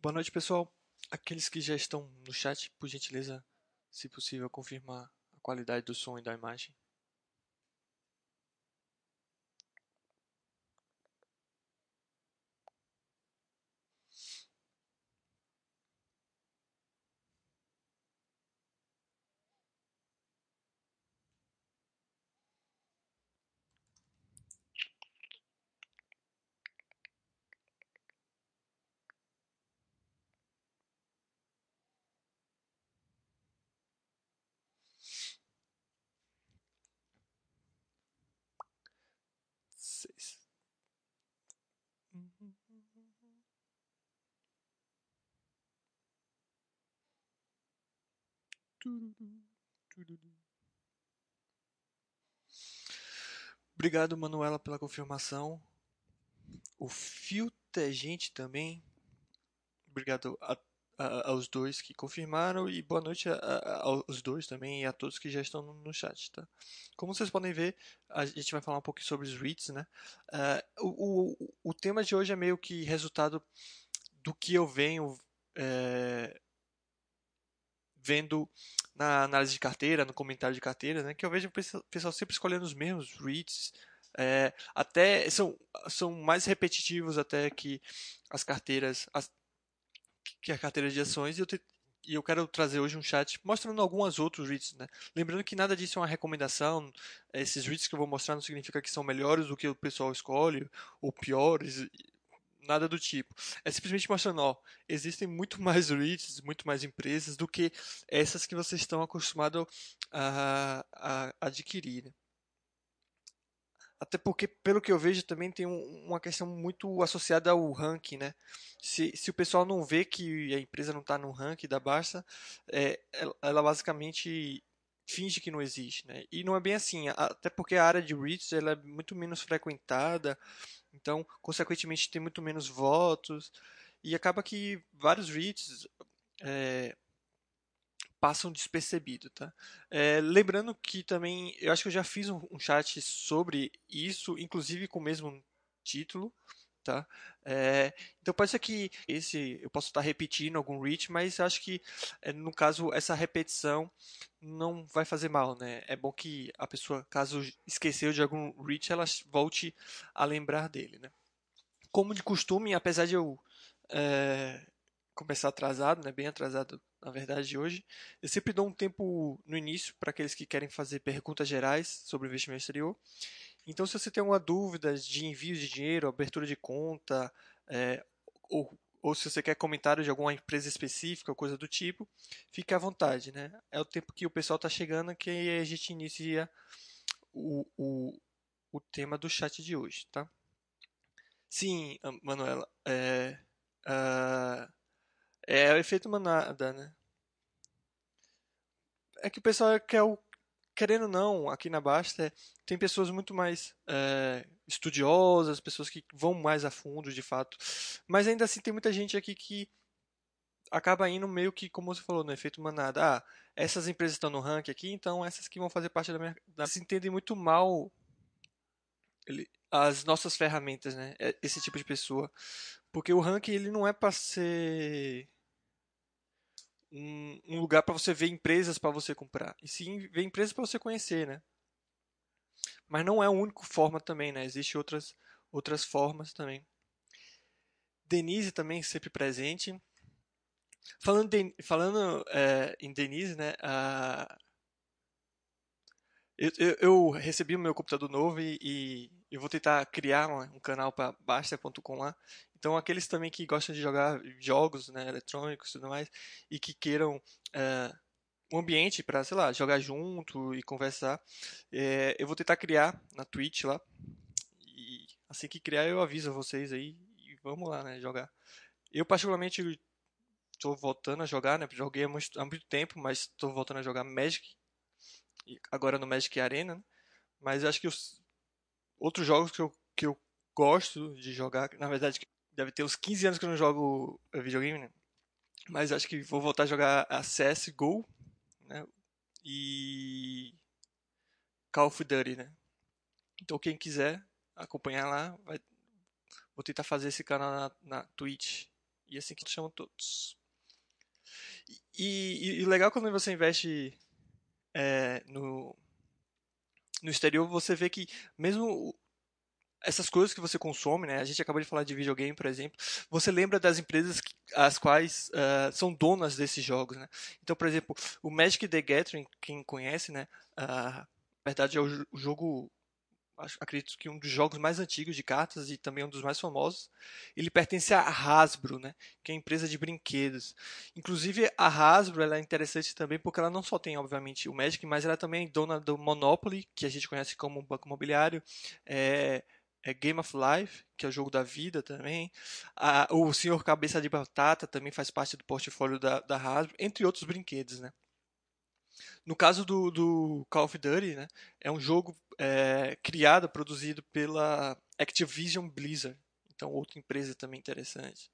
Boa noite, pessoal. Aqueles que já estão no chat, por gentileza, se possível, confirmar a qualidade do som e da imagem. Obrigado, Manuela, pela confirmação. O Filtegente também. Obrigado a, a, aos dois que confirmaram e boa noite a, aos dois também e a todos que já estão no, no, chat, tá? Como vocês podem ver, a gente vai falar um pouco sobre os REITs, né? Uh, o, o, tema de hoje é meio que resultado do que eu venho é, vendo na análise de carteira, no comentário de carteira, né, que eu vejo o pessoal sempre escolhendo os mesmos REITs, é, até são, são mais repetitivos até que as carteiras, as, que a carteira de ações, e eu, te, e eu quero trazer hoje um chat mostrando alguns outros REITs, né? Lembrando que nada disso é uma recomendação, esses REITs que eu vou mostrar não significa que são melhores do que o pessoal escolhe, ou piores, nada do tipo. É simplesmente mostrando, ó, existem muito mais REITs, muito mais empresas do que essas que vocês estão acostumados a, a adquirir. Né? Até porque, pelo que eu vejo, também tem um, uma questão muito associada ao ranking, né? Se, se o pessoal não vê que a empresa não está no ranking da Barça, é, ela, ela, basicamente finge que não existe, né? E não é bem assim, até porque a área de REITs ela é muito menos frequentada, então, consequentemente, tem muito menos votos. E acaba que vários REITs é, passam despercebido, tá? É, lembrando que também, eu acho que eu já fiz um, um, chat sobre isso, inclusive com o mesmo título, tá? É, então pode ser que esse eu possa estar repetindo algum reach, mas acho que é, no caso essa repetição não vai fazer mal, né? É bom que a pessoa, caso esqueceu de algum reach, ela volte a lembrar dele, né? Como de costume, apesar de eu é, começar atrasado, né? Bem atrasado na verdade hoje, eu sempre dou um tempo no início para aqueles que querem fazer perguntas gerais sobre investimento exterior. Então, se você tem alguma dúvida de envio de dinheiro, abertura de conta, é, ou, ou se você quer comentário de alguma empresa específica, coisa do tipo, fique à vontade, né? É o tempo que o pessoal está chegando que a gente inicia o, o, o tema do chat de hoje, tá? Sim, Manuela, é, uh, é o efeito manada, né? É que o pessoal quer o querendo ou não, aqui na Basta tem pessoas muito mais é, estudiosas, pessoas que vão mais a fundo, de fato. Mas ainda assim tem muita gente aqui que acaba indo meio que, como você falou, no efeito manada. Ah, essas empresas estão no ranking aqui, então essas que vão fazer parte da minha... Eles entendem muito mal as nossas ferramentas, né? É, esse tipo de pessoa. Porque o ranking ele não é para ser um, um lugar para você ver empresas para você comprar. E sim ver empresas para você conhecer, né? Mas não é a única forma também, né? Existem outras, outras formas também. Denise também sempre presente. Falando, de, falando é, em Denise, né? A, eu, eu, eu, recebi o meu computador novo e, e eu vou tentar criar um, um canal para Basta.com lá. Então, aqueles também que gostam de jogar jogos né, eletrônicos e tudo mais, e que queiram é, um ambiente para, sei lá, jogar junto e conversar, é, eu vou tentar criar na Twitch lá. E assim que criar, eu aviso vocês aí e vamos lá, né, jogar. Eu, particularmente, estou voltando a jogar, né? Joguei há muito, há muito tempo, mas estou voltando a jogar Magic. Agora no Magic Arena, né? Mas acho que os outros jogos que eu, que eu gosto de jogar, na verdade, deve ter uns 15 anos que eu não jogo videogame, né? Mas acho que vou voltar a jogar a CSGO, né? E Call of Duty, né? Então quem quiser acompanhar lá, vai... vou tentar fazer esse canal na, na Twitch E assim que chamam todos. E, e, e legal quando você investe é, no, no exterior, você vê que mesmo essas coisas que você consome, né? A gente acabou de falar de videogame, por exemplo. Você lembra das empresas que, as quais uh, são donas desses jogos, né? Então, por exemplo, o Magic the Gathering, quem conhece, né? Uh, na verdade é o, o jogo acredito que um dos jogos mais antigos de cartas e também um dos mais famosos. Ele pertence à Hasbro, né, que é uma empresa de brinquedos. Inclusive a Hasbro ela é interessante também porque ela não só tem obviamente o Magic, mas ela também é dona do Monopoly, que a gente conhece como Banco Imobiliário, é, é Game of Life, que é o jogo da vida também. A, o Senhor Cabeça de Batata também faz parte do portfólio da, da Hasbro, entre outros brinquedos, né. No caso do, do Call of Duty, né, é um jogo é, criado, produzido pela Activision Blizzard. Então, outra empresa também interessante.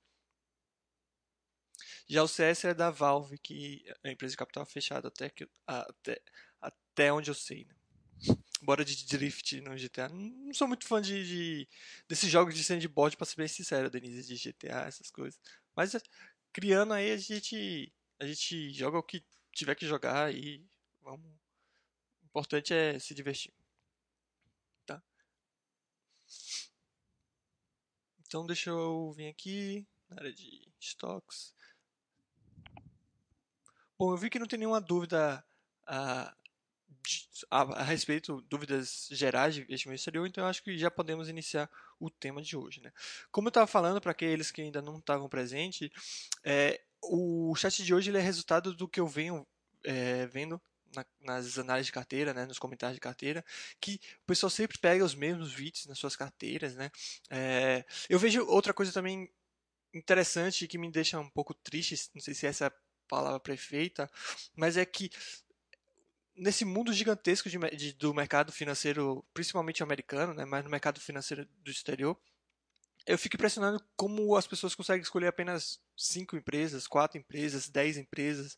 Já o CS é da Valve, que é empresa de capital fechado, até, que, até, até onde eu sei. Né? Bora de drift no GTA. Não sou muito fã de, de desses jogos de sandbox, pra ser bem sincero, Denise, de GTA, essas coisas. Mas criando aí, a gente, a gente joga o que tiver que jogar e Vamos. O importante é se divertir. Tá? Então deixa eu vir aqui na área de estoques. Bom, eu vi que não tem nenhuma dúvida a, a, a respeito, dúvidas gerais de investimento exterior, então eu acho que já podemos iniciar o tema de hoje. Né? Como eu estava falando, para aqueles que ainda não estavam presentes, é, o chat de hoje é resultado do que eu venho é, vendo na, nas análises de carteira, né, nos comentários de carteira, que o pessoal sempre pega os mesmos vídeos nas suas carteiras, né. É, eu vejo outra coisa também interessante que me deixa um pouco triste, não sei se essa é a palavra perfeita, mas é que nesse mundo gigantesco de, de, do mercado financeiro, principalmente americano, né, mas no mercado financeiro do exterior, eu fico impressionado como as pessoas conseguem escolher apenas cinco empresas, quatro empresas, dez empresas,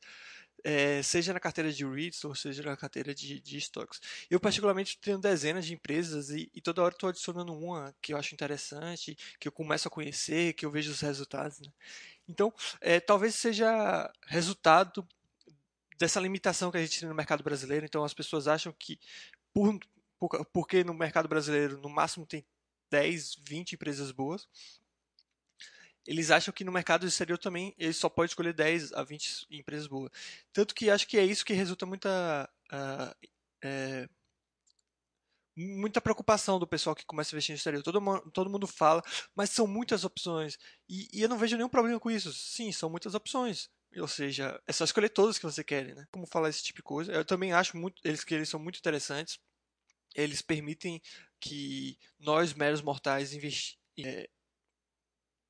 é, seja na carteira de REITs ou seja na carteira de, de estoques. Eu, particularmente, tenho dezenas de empresas e, e toda hora estou adicionando uma que eu acho interessante, que eu começo a conhecer, que eu vejo os resultados. Né? Então, é, talvez seja resultado dessa limitação que a gente tem no mercado brasileiro. Então, as pessoas acham que, por, por, porque no mercado brasileiro, no máximo, tem 10, 20 empresas boas, eles acham que no mercado exterior também ele só pode escolher 10 a 20 empresas boas. Tanto que acho que é isso que resulta muita uh, é, muita preocupação do pessoal que começa a investir no exterior. Todo, todo mundo fala, mas são muitas opções. E, e, eu não vejo nenhum problema com isso. Sim, são muitas opções. Ou seja, é só escolher todas que você quer, né? Como falar esse tipo de coisa. Eu também acho muito, eles que eles são muito interessantes. Eles permitem que nós, meros mortais, investi é,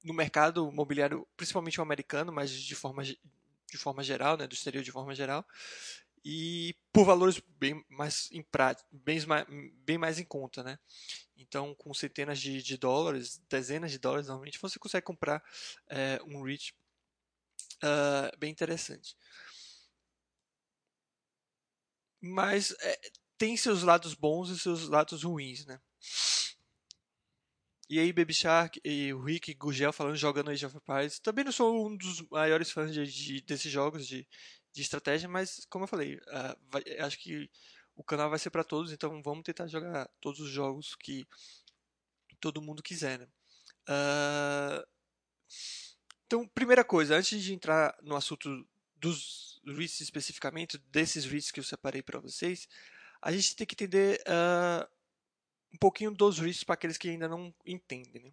no mercado imobiliário, principalmente o americano, mas de forma, de forma geral, né, do exterior de forma geral, e por valores bem mais em prática, bem, bem mais em conta, né? Então, com centenas de, de dólares, dezenas de dólares, normalmente você consegue comprar é, um REIT uh, bem interessante. Mas é, tem seus lados bons e seus lados ruins, né? E aí, Baby Shark e o Rick Gugel falando, jogando Age of Empires. Também não sou um dos maiores fãs de, de, desses jogos de, de estratégia, mas como eu falei, uh, vai, acho que o canal vai ser para todos, então vamos tentar jogar todos os jogos que todo mundo quiser. Né? Uh, então, primeira coisa, antes de entrar no assunto dos REITs especificamente, desses REITs que eu separei para vocês, a gente tem que entender uh, um pouquinho dos REITs para aqueles que ainda não entendem. Né?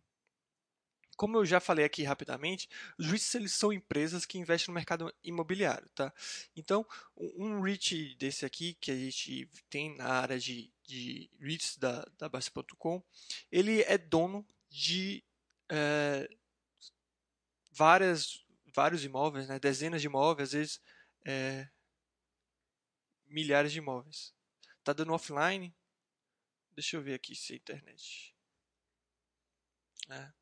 Como eu já falei aqui rapidamente, os REITs eles são empresas que investem no mercado imobiliário. Tá? Então, um REIT desse aqui, que a gente tem na área de, de REITs da, da ele é dono de é, várias, vários imóveis, né? dezenas de imóveis, às vezes é, milhares de imóveis. Está dando offline, Deixa eu ver aqui se é internet. É.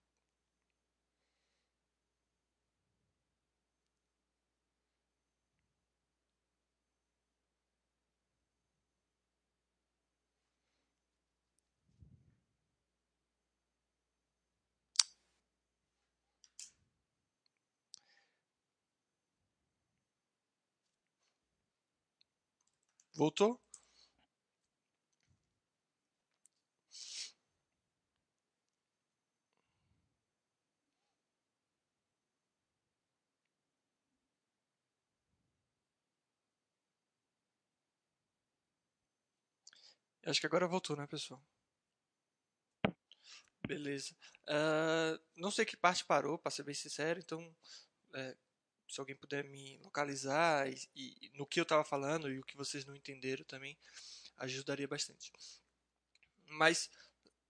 Voltou? Acho que agora voltou, né, pessoal? Beleza. Uh, não sei que parte parou, para ser bem sincero, então é, se alguém puder me localizar e, e, no que eu estava falando e o que vocês não entenderam também, ajudaria bastante. Mas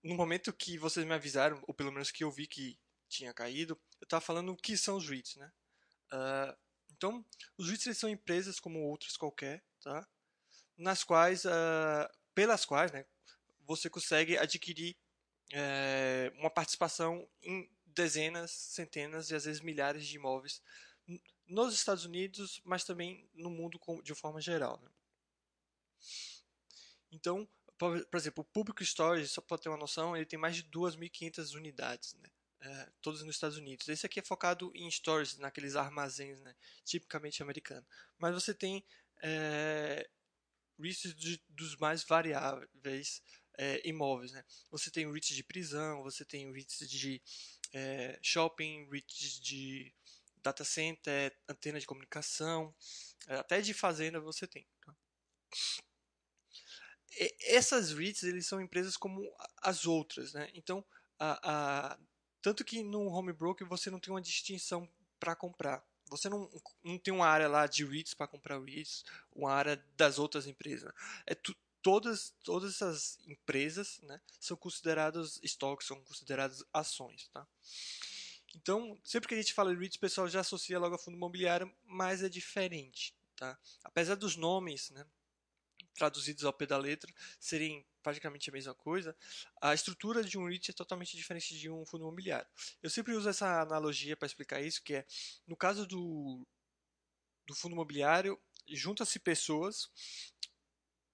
no momento que vocês me avisaram, ou pelo menos que eu vi que tinha caído, eu estava falando o que são os REITs, né? Uh, então, os REITs são empresas como outras qualquer, tá? Nas quais, uh, pelas quais, né, você consegue adquirir é, uma participação em dezenas, centenas e às vezes milhares de imóveis nos Estados Unidos, mas também no mundo de forma geral. Né? Então, por, exemplo, o Public Storage, só para ter uma noção, ele tem mais de 2.500 unidades, né? É, todos nos Estados Unidos. Esse aqui é focado em stores, naqueles armazéns, né? tipicamente americanos. Mas você tem é, riscos de, dos mais variáveis é, imóveis. Né? Você tem REITs de prisão, você tem REITs de é, shopping, REITs de data center, antena de comunicação, é, até de fazenda você tem. Tá? Essas REITs eles são empresas como as outras, né? Então, a, a, tanto que no home broker você não tem uma distinção para comprar. Você não, não tem uma área lá de REITs para comprar REITs, uma área das outras empresas. É tu, todas, todas essas empresas né, são consideradas estoques, são consideradas ações. Tá? Então, sempre que a gente fala de REITs, o pessoal já associa logo a fundo imobiliário, mas é diferente. Tá? Apesar dos nomes né, traduzidos ao pé da letra serem praticamente a mesma coisa, a estrutura de um REIT é totalmente diferente de um fundo imobiliário. Eu sempre uso essa analogia para explicar isso, que é, no caso do, do fundo imobiliário, junta-se pessoas,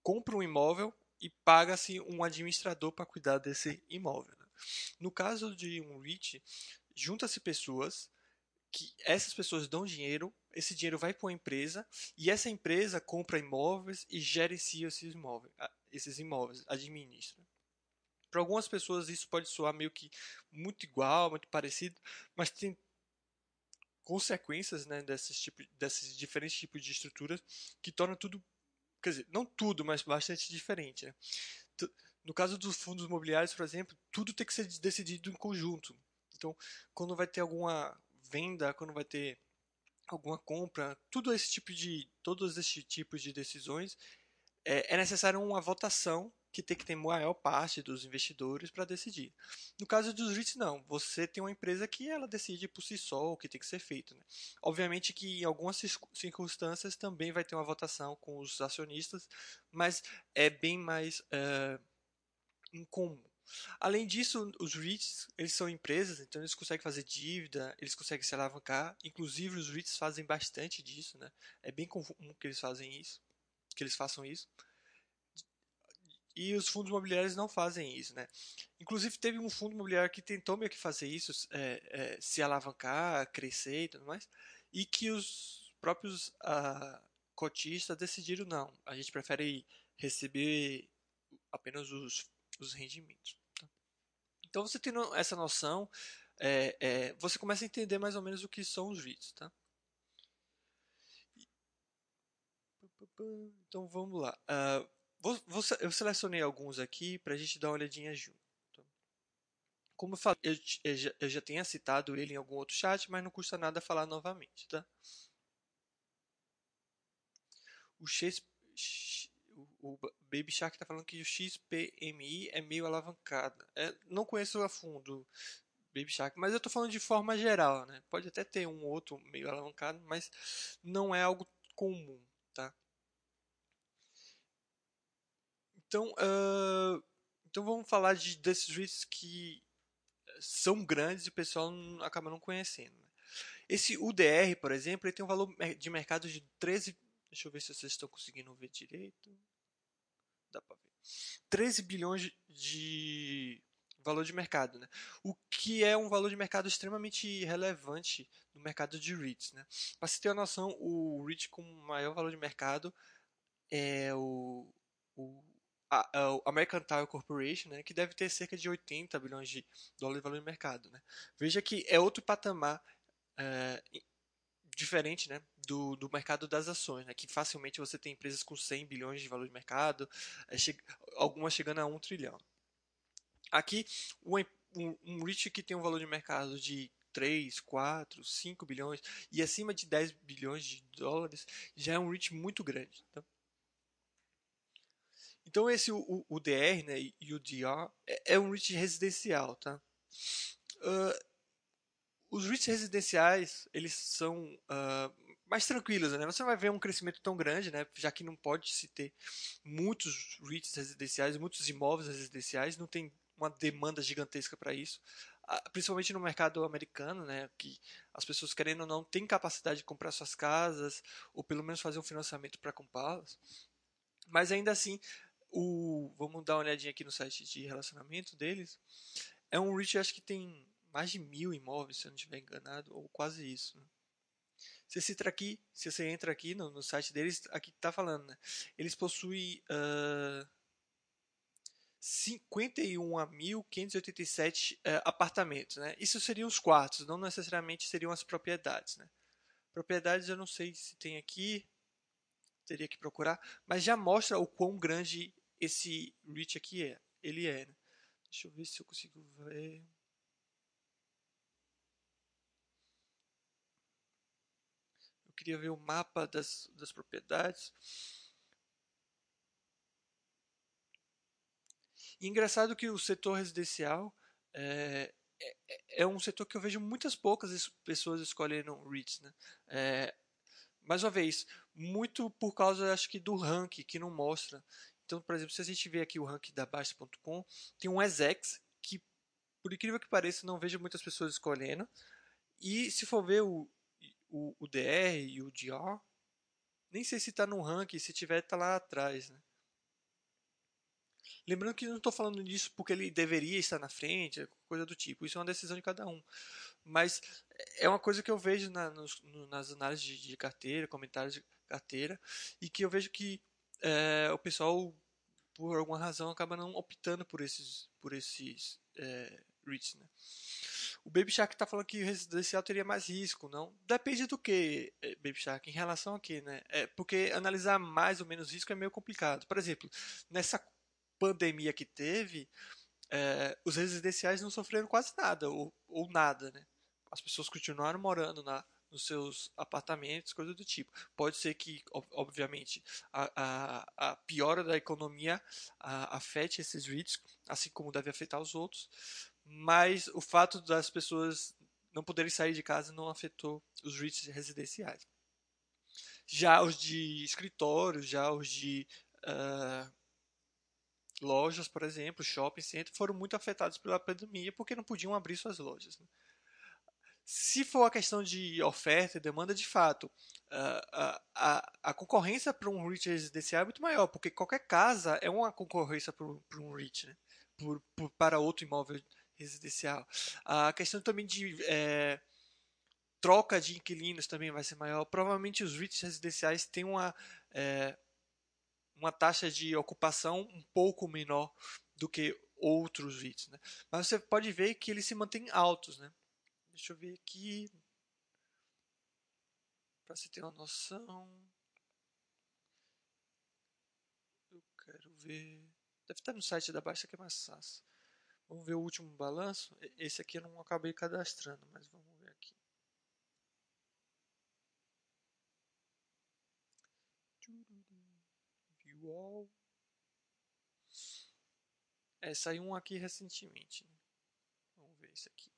compram um imóvel e paga-se um administrador para cuidar desse imóvel. Né? No caso de um REIT, junta-se pessoas, que essas pessoas dão dinheiro, esse dinheiro vai para uma empresa e essa empresa compra imóveis e gerencia esses imóveis, esses imóveis administra. Para algumas pessoas isso pode soar meio que muito igual, muito parecido, mas tem consequências né, desses, tipo, desses diferentes tipos de estruturas que tornam tudo, quer dizer, não tudo, mas bastante diferente. Né? No caso dos fundos imobiliários, por exemplo, tudo tem que ser decidido em conjunto. Então, quando vai ter alguma venda, quando vai ter alguma compra, tudo esse tipo de, todos esses tipos de decisões, é, é necessário uma votação que tem que ter maior parte dos investidores para decidir. No caso dos REITs, não. Você tem uma empresa que ela decide por si só o que tem que ser feito. Né? Obviamente que em algumas circunstâncias também vai ter uma votação com os acionistas, mas é bem mais é, incomum. Além disso, os REITs, eles são empresas, então eles conseguem fazer dívida, eles conseguem se alavancar. Inclusive, os REITs fazem bastante disso, né? É bem comum que eles fazem isso, que eles façam isso. E os fundos imobiliários não fazem isso, né? Inclusive, teve um fundo imobiliário que tentou meio que fazer isso, é, é, se alavancar, crescer e tudo mais, e que os próprios ah, cotistas decidiram não. A gente prefere receber apenas os os rendimentos. Tá? Então, você tendo essa noção, é, é, você começa a entender mais ou menos o que são os REITs. Tá? Então, vamos lá. Uh, vou, vou, eu selecionei alguns aqui para a gente dar uma olhadinha junto. Como eu, falei, eu, eu, já, eu já tinha citado ele em algum outro chat, mas não custa nada falar novamente. Tá? O Chase, o Baby Shark está falando que o XPMI é meio alavancado. É, não conheço a fundo Baby Shark, mas eu estou falando de forma geral, né? Pode até ter um outro meio alavancado, mas não é algo comum, tá? Então, uh, então vamos falar de, desses REITs que são grandes e o pessoal não, acaba não conhecendo. Né? Esse UDR, por exemplo, ele tem um valor de mercado de 13. Deixa eu ver se vocês estão conseguindo ver direito dá para ver. 13 bilhões de valor de mercado, né? O que é um valor de mercado extremamente relevante no mercado de REITs, né? Para se ter uma noção, o REIT com maior valor de mercado é o, o a, a American Tire Corporation, né, que deve ter cerca de 80 bilhões de dólares de valor de mercado. Né. Veja que é outro patamar é, diferente né, do, do mercado das ações, né, que facilmente você tem empresas com 100 bilhões de valor de mercado, é, che algumas chegando a 1 trilhão. Aqui, um, um, um REIT que tem um valor de mercado de 3, 4, 5 bilhões e acima de 10 bilhões de dólares já é um REIT muito grande. Tá? Então esse o, o DR né, e o DR é, é um REIT residencial. Tá? Uh, os REITs residenciais eles são uh, mais tranquilos, né? Você não vai ver um crescimento tão grande, né? Já que não pode se ter muitos REITs residenciais, muitos imóveis residenciais, não tem uma demanda gigantesca para isso principalmente no mercado americano, né, que as pessoas querendo ou não têm capacidade de comprar suas casas ou pelo menos fazer um financiamento para comprá-las. Mas ainda assim, o vamos dar uma olhadinha aqui no site de relacionamento deles. É um REIT, acho que tem mais de mil imóveis, se eu não estiver enganado, ou quase isso. Né? Se você entra aqui, se você entra aqui no, no site deles, aqui está falando, né? Eles possuem uh, 51.587 é, apartamentos. Né? Isso seriam os quartos, não necessariamente seriam as propriedades. Né? Propriedades eu não sei se tem aqui, teria que procurar, mas já mostra o quão grande esse REIT aqui é. Ele é. Né? Deixa eu ver se eu consigo ver. Eu queria ver o mapa das, das propriedades. E engraçado que o setor residencial é, é, é, um setor que eu vejo muitas poucas pessoas escolhendo REITs. Né? É, mais uma vez, muito por causa, acho que, do ranking, que não mostra. Então, por exemplo, se a gente vê aqui o ranking da Baixa.com, tem um ESEX, que, por incrível que pareça, não vejo muitas pessoas escolhendo. E se for ver o, o, o DR e o DR, nem sei se está no ranking, se tiver, está lá atrás. Né? Lembrando que não estou falando disso porque ele deveria estar na frente, coisa do tipo. Isso é uma decisão de cada um. Mas é uma coisa que eu vejo na, nos, nas análises de, de, carteira, comentários de carteira, e que eu vejo que é, o pessoal, por alguma razão, acaba não optando por esses, por esses é, REITs. Né? O Baby Shark está falando que o residencial teria mais risco, não? Depende do que, é, Baby Shark, em relação a quê, né? É, porque analisar mais ou menos risco é meio complicado. Por exemplo, nessa pandemia que teve, é, os residenciais não sofreram quase nada, ou, ou nada, né? As pessoas continuaram morando na, nos seus apartamentos, coisa do tipo. Pode ser que, obviamente, a, a, a piora da economia a, afete esses REITs, assim como deve afetar os outros, mas o fato das pessoas não poderem sair de casa não afetou os REITs residenciais. Já os de escritórios, já os de uh, lojas, por exemplo, shopping center, foram muito afetados pela pandemia porque não podiam abrir suas lojas. Né? Se for a questão de oferta e demanda, de fato, a, a, a concorrência para um REIT residencial é muito maior, porque qualquer casa é uma concorrência para um REIT, né? por, por, para outro imóvel residencial. A questão também de é, troca de inquilinos também vai ser maior. Provavelmente os REITs residenciais têm uma é, uma taxa de ocupação um pouco menor do que outros REITs. Né? Mas você pode ver que eles se mantêm altos. Né? Deixa eu ver aqui. Para você ter uma noção. Eu quero ver. Deve estar no site da Baixa que é. Vamos ver o último balanço. Esse aqui eu não acabei cadastrando, mas vamos ver aqui. Wall. É, saiu um aqui recentemente. Né? Vamos ver esse aqui.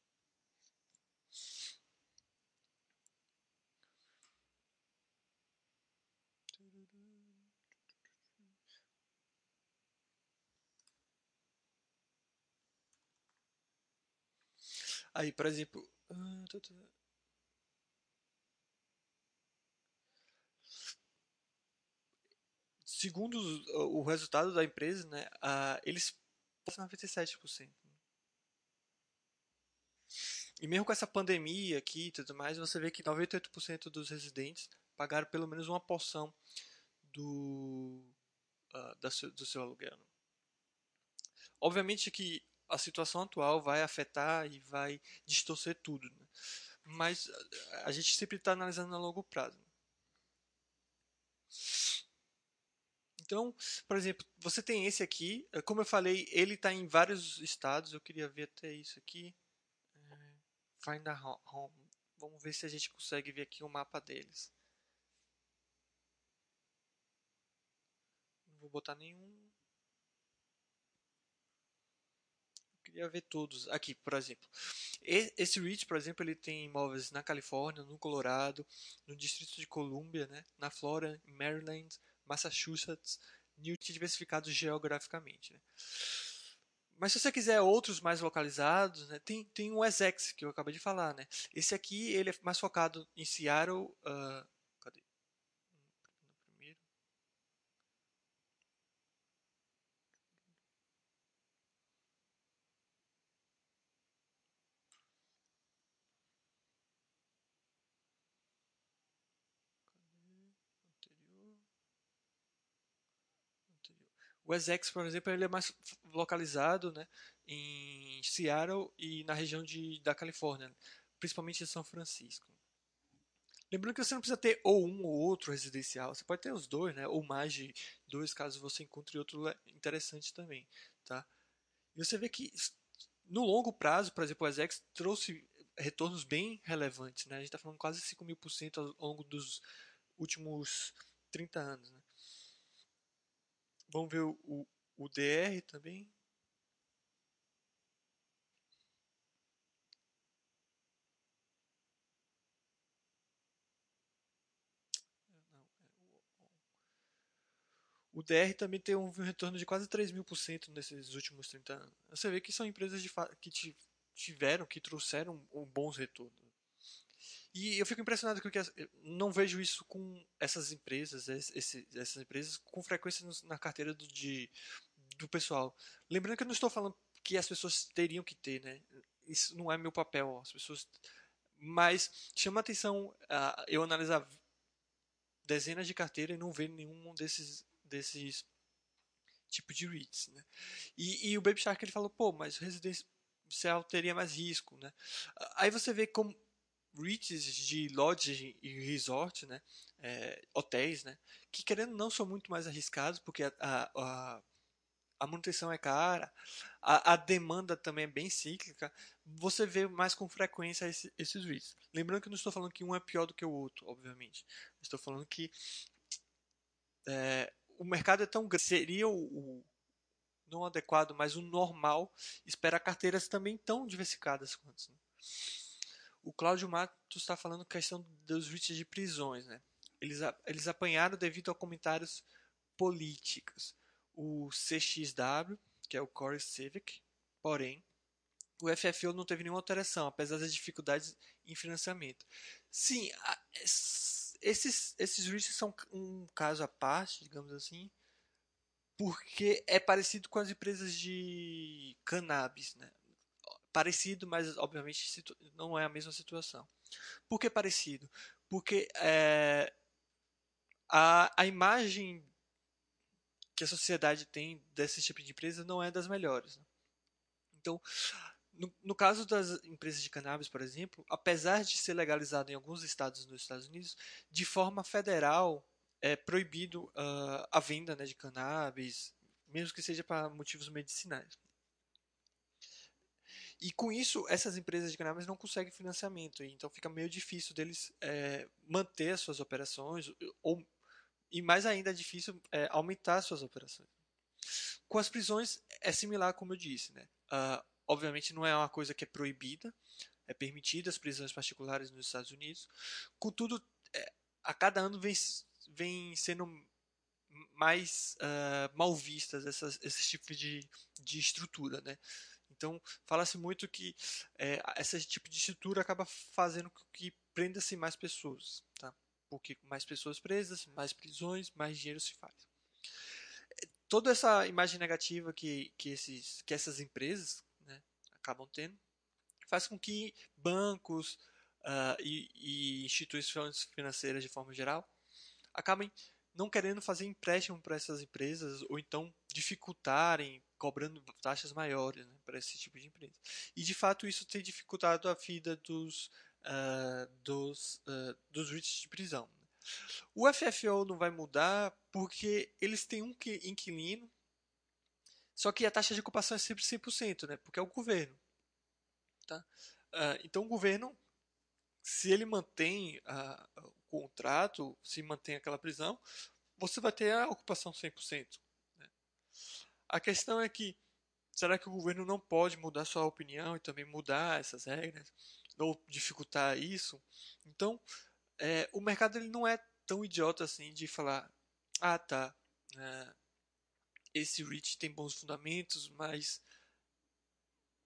Aí, por exemplo. Ah, segundo o resultado da empresa, né, eles 97%. E mesmo com essa pandemia aqui e tudo mais, você vê que 98% dos residentes pagaram pelo menos uma porção do, uh, da do seu aluguel. Né? Obviamente que a situação atual vai afetar e vai distorcer tudo, né? mas a gente sempre está analisando a longo prazo. Então, por exemplo, você tem esse aqui, eh, como eu falei, ele está em vários estados, eu queria ver até isso aqui. É, find a home. Vamos ver se a gente consegue ver aqui o mapa deles. Não vou botar nenhum. Eu queria ver todos. Aqui, por exemplo. Esse REIT, por exemplo, ele tem imóveis na Califórnia, no Colorado, no Distrito de Colômbia, né, na Flórida, Maryland, Massachusetts, Newt diversificados geograficamente. Né? Mas se você quiser outros mais localizados, né, tem, tem o Essex, que eu acabei de falar. Né? Esse aqui ele é mais focado em Seattle. Uh, cadê? No primeiro. O Essex, por exemplo, ele é mais localizado né, em Seattle e na região de, da Califórnia, principalmente em São Francisco. Lembrando que você não precisa ter ou um ou outro residencial, você pode ter os dois, né, ou mais de dois, caso você encontre outro interessante também. Tá? E você vê que no longo prazo, por exemplo, o Essex trouxe retornos bem relevantes. Né? A gente está falando quase 5 mil por cento ao longo dos últimos 30 anos. Né? Vamos ver o, o, DR também. O DR também tem um retorno de quase 3 mil por cento nesses últimos 30 anos. Você vê que são empresas que tiveram, que trouxeram um bons retornos. E eu fico impressionado porque não vejo isso com essas empresas, esse, essas empresas com frequência na carteira do, de, do pessoal. Lembrando que eu não estou falando que as pessoas teriam que ter, né? Isso não é meu papel, as pessoas. Mas chama atenção uh, eu analisar dezenas de carteiras e não ver nenhum desses desses tipo de REITs, né? E, e o Baby Shark ele falou, pô, mas residencial teria mais risco, né? Aí você vê como REITs de lodge e resort, né? É, hotéis, né? Que querendo não são muito mais arriscados porque a, a, a manutenção é cara, a, a, demanda também é bem cíclica. Você vê mais com frequência esse, esses REITs. Lembrando que eu não estou falando que um é pior do que o outro, obviamente. Estou falando que é, o mercado é tão grande, seria o, o não adequado, mas o normal esperar carteiras também tão diversificadas quanto. Né? O Cláudio Matos está falando questão dos REITs de prisões. Né? Eles, eles apanharam devido a comentários políticos. O CXW, que é o Core Civic, porém, o FFO não teve nenhuma alteração, apesar das dificuldades em financiamento. Sim, esses, esses REITs são um caso à parte, digamos assim, porque é parecido com as empresas de cannabis, né? Parecido, mas obviamente não é a mesma situação. Por que parecido? Porque é, a, a imagem que a sociedade tem desse tipo de empresa não é das melhores. Né? Então, no, no, caso das empresas de cannabis, por exemplo, apesar de ser legalizado em alguns estados nos Estados Unidos, de forma federal é proibido uh, a venda né, de cannabis, mesmo que seja para motivos medicinais. E com isso, essas empresas de cannabis não conseguem financiamento, então fica meio difícil deles é, manter as suas operações, ou, e mais ainda é difícil é, aumentar suas operações. Com as prisões é similar, como eu disse. Né? Uh, obviamente não é uma coisa que é proibida, é permitida as prisões particulares nos Estados Unidos. Contudo, é, a cada ano vem, vem sendo mais uh, mal vistas essas, esse tipo de, de estrutura. Né? Então, fala-se muito que é, esse tipo de estrutura acaba fazendo com que prenda-se mais pessoas, tá? Porque mais pessoas presas, mais prisões, mais dinheiro se faz. Toda essa imagem negativa que, que, esses, que essas empresas né, acabam tendo faz com que bancos uh, e, e instituições financeiras de forma geral acabem não querendo fazer empréstimo para essas empresas ou então dificultarem cobrando taxas maiores né, para esse tipo de empresa. E de fato isso tem dificultado a vida dos uh, dos uh, dos REITs de prisão. Né. O FFO não vai mudar porque eles têm um inquilino, só que a taxa de ocupação é sempre 100%, né? Porque é o governo. Tá? Uh, então o governo, se ele mantém contrato, se mantém aquela prisão, você vai ter a ocupação 100%. Né? A questão é que, será que o governo não pode mudar sua opinião e também mudar essas regras? Ou dificultar isso? Então, é, o mercado ele não é tão idiota assim de falar, ah tá, é, esse REIT tem bons fundamentos, mas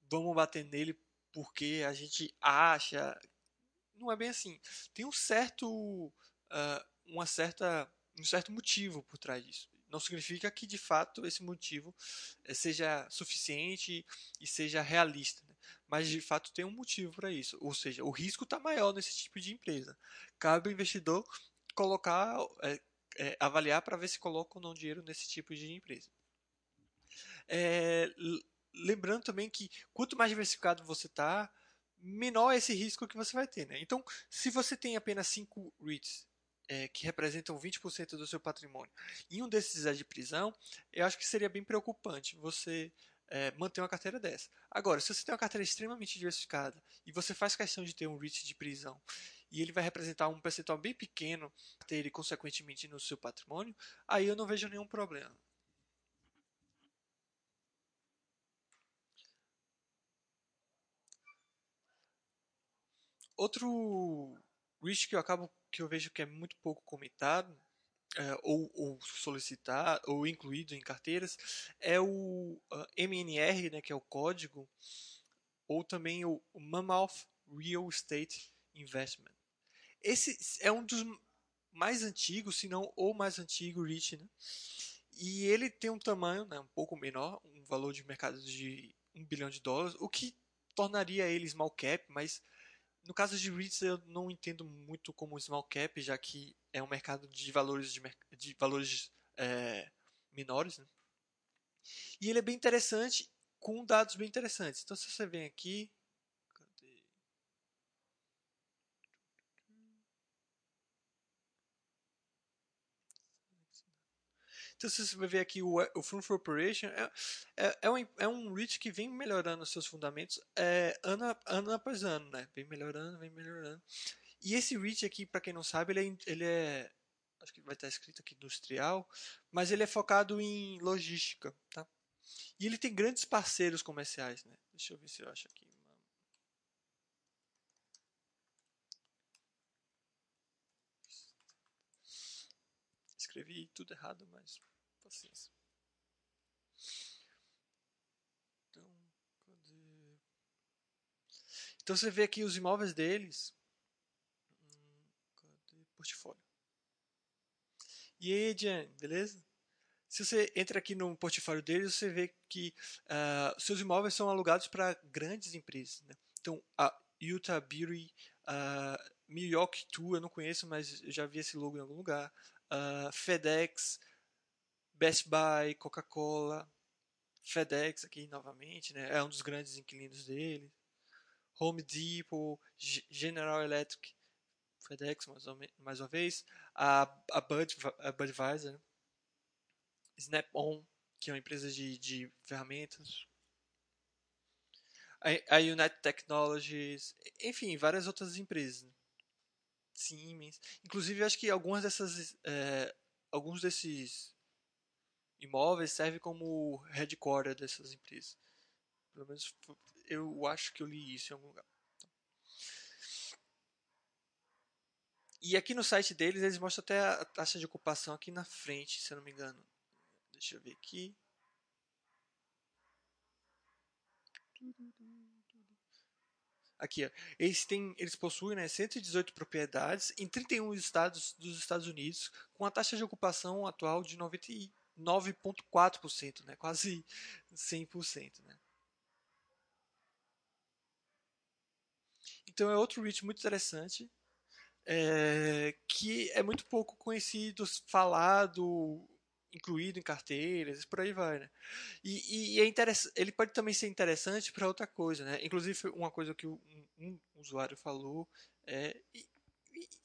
vamos bater nele porque a gente acha. Não é bem assim. Tem um certo, uh, uma certa, um certo motivo por trás disso. Não significa que de fato esse motivo eh, seja suficiente e seja realista. Né? Mas de fato tem um motivo para isso. Ou seja, o risco está maior nesse tipo de empresa. Cabe ao investidor colocar, é, é, avaliar para ver se coloca ou não dinheiro nesse tipo de empresa. É, lembrando também que quanto mais diversificado você está, menor é esse risco que você vai ter. Né? Então, se você tem apenas 5 REITs é, que representam 20% do seu patrimônio e um desses é de prisão, eu acho que seria bem preocupante você é, manter uma carteira dessa. Agora, se você tem uma carteira extremamente diversificada e você faz questão de ter um REIT de prisão e ele vai representar um percentual bem pequeno e consequentemente no seu patrimônio, aí eu não vejo nenhum problema. Outro risk que eu acabo que eu vejo que é muito pouco comentado é, ou, ou solicitado ou incluído em carteiras é o uh, MNR, né, que é o código, ou também o Mammoth Real Estate Investment. Esse é um dos mais antigos, se não o mais antigo REIT, né? E ele tem um tamanho né, um pouco menor, um valor de mercado de 1 bilhão de dólares, o que tornaria ele small cap, mas no caso de REITs, eu não entendo muito como small cap, já que é um mercado de valores, de, de valores é, menores. Né? E ele é bem interessante, com dados bem interessantes. Então, se você vem aqui, Então, se você ver aqui o, o Fund for Operation, é, é, é, um, é um REIT que vem melhorando seus fundamentos é, ano, ano após ano, né? Vem melhorando, vem melhorando. E esse REIT aqui, para quem não sabe, ele é, ele é acho que vai estar escrito aqui industrial, mas ele é focado em logística, tá? E ele tem grandes parceiros comerciais, né? Deixa eu ver se eu acho aqui. Escrevi tudo errado, mas paciência. Então, cadê? Então você vê aqui os imóveis deles. Hum, cadê? Portfólio. E aí, Jen, beleza? Se você entra aqui no portfólio deles, você vê que uh, seus imóveis são alugados para grandes empresas. Né? Então, a Utah Beauty, uh, Milwaukee Tool, eu não conheço, mas já vi esse logo em algum lugar. Uh, FedEx, Best Buy, Coca-Cola, FedEx aqui novamente, né? É um dos grandes inquilinos dele. Home Depot, General Electric, FedEx mais, mais uma vez, a, a, Bud, a Budweiser? Snap-on, que é uma empresa de, de ferramentas, a, a United Technologies, enfim, várias outras empresas. Né? Siemens, inclusive acho que algumas dessas, é, alguns desses imóveis serve como headquarter dessas empresas. Pelo menos eu acho que eu li isso em algum lugar. E aqui no site deles, eles mostram até a taxa de ocupação aqui na frente, se eu não me engano. Deixa eu ver aqui. Aqui, ó. Eles, têm, eles possuem né, 118 propriedades em 31 estados dos Estados Unidos, com a taxa de ocupação atual de 90, 9,4%, né? quase 100%. Né? Então é outro REIT muito interessante. é, que é muito pouco conhecido, falado, incluído em carteiras, por aí vai, né? E, e é ele pode também ser interessante para outra coisa, né? Inclusive uma coisa que um, um usuário falou é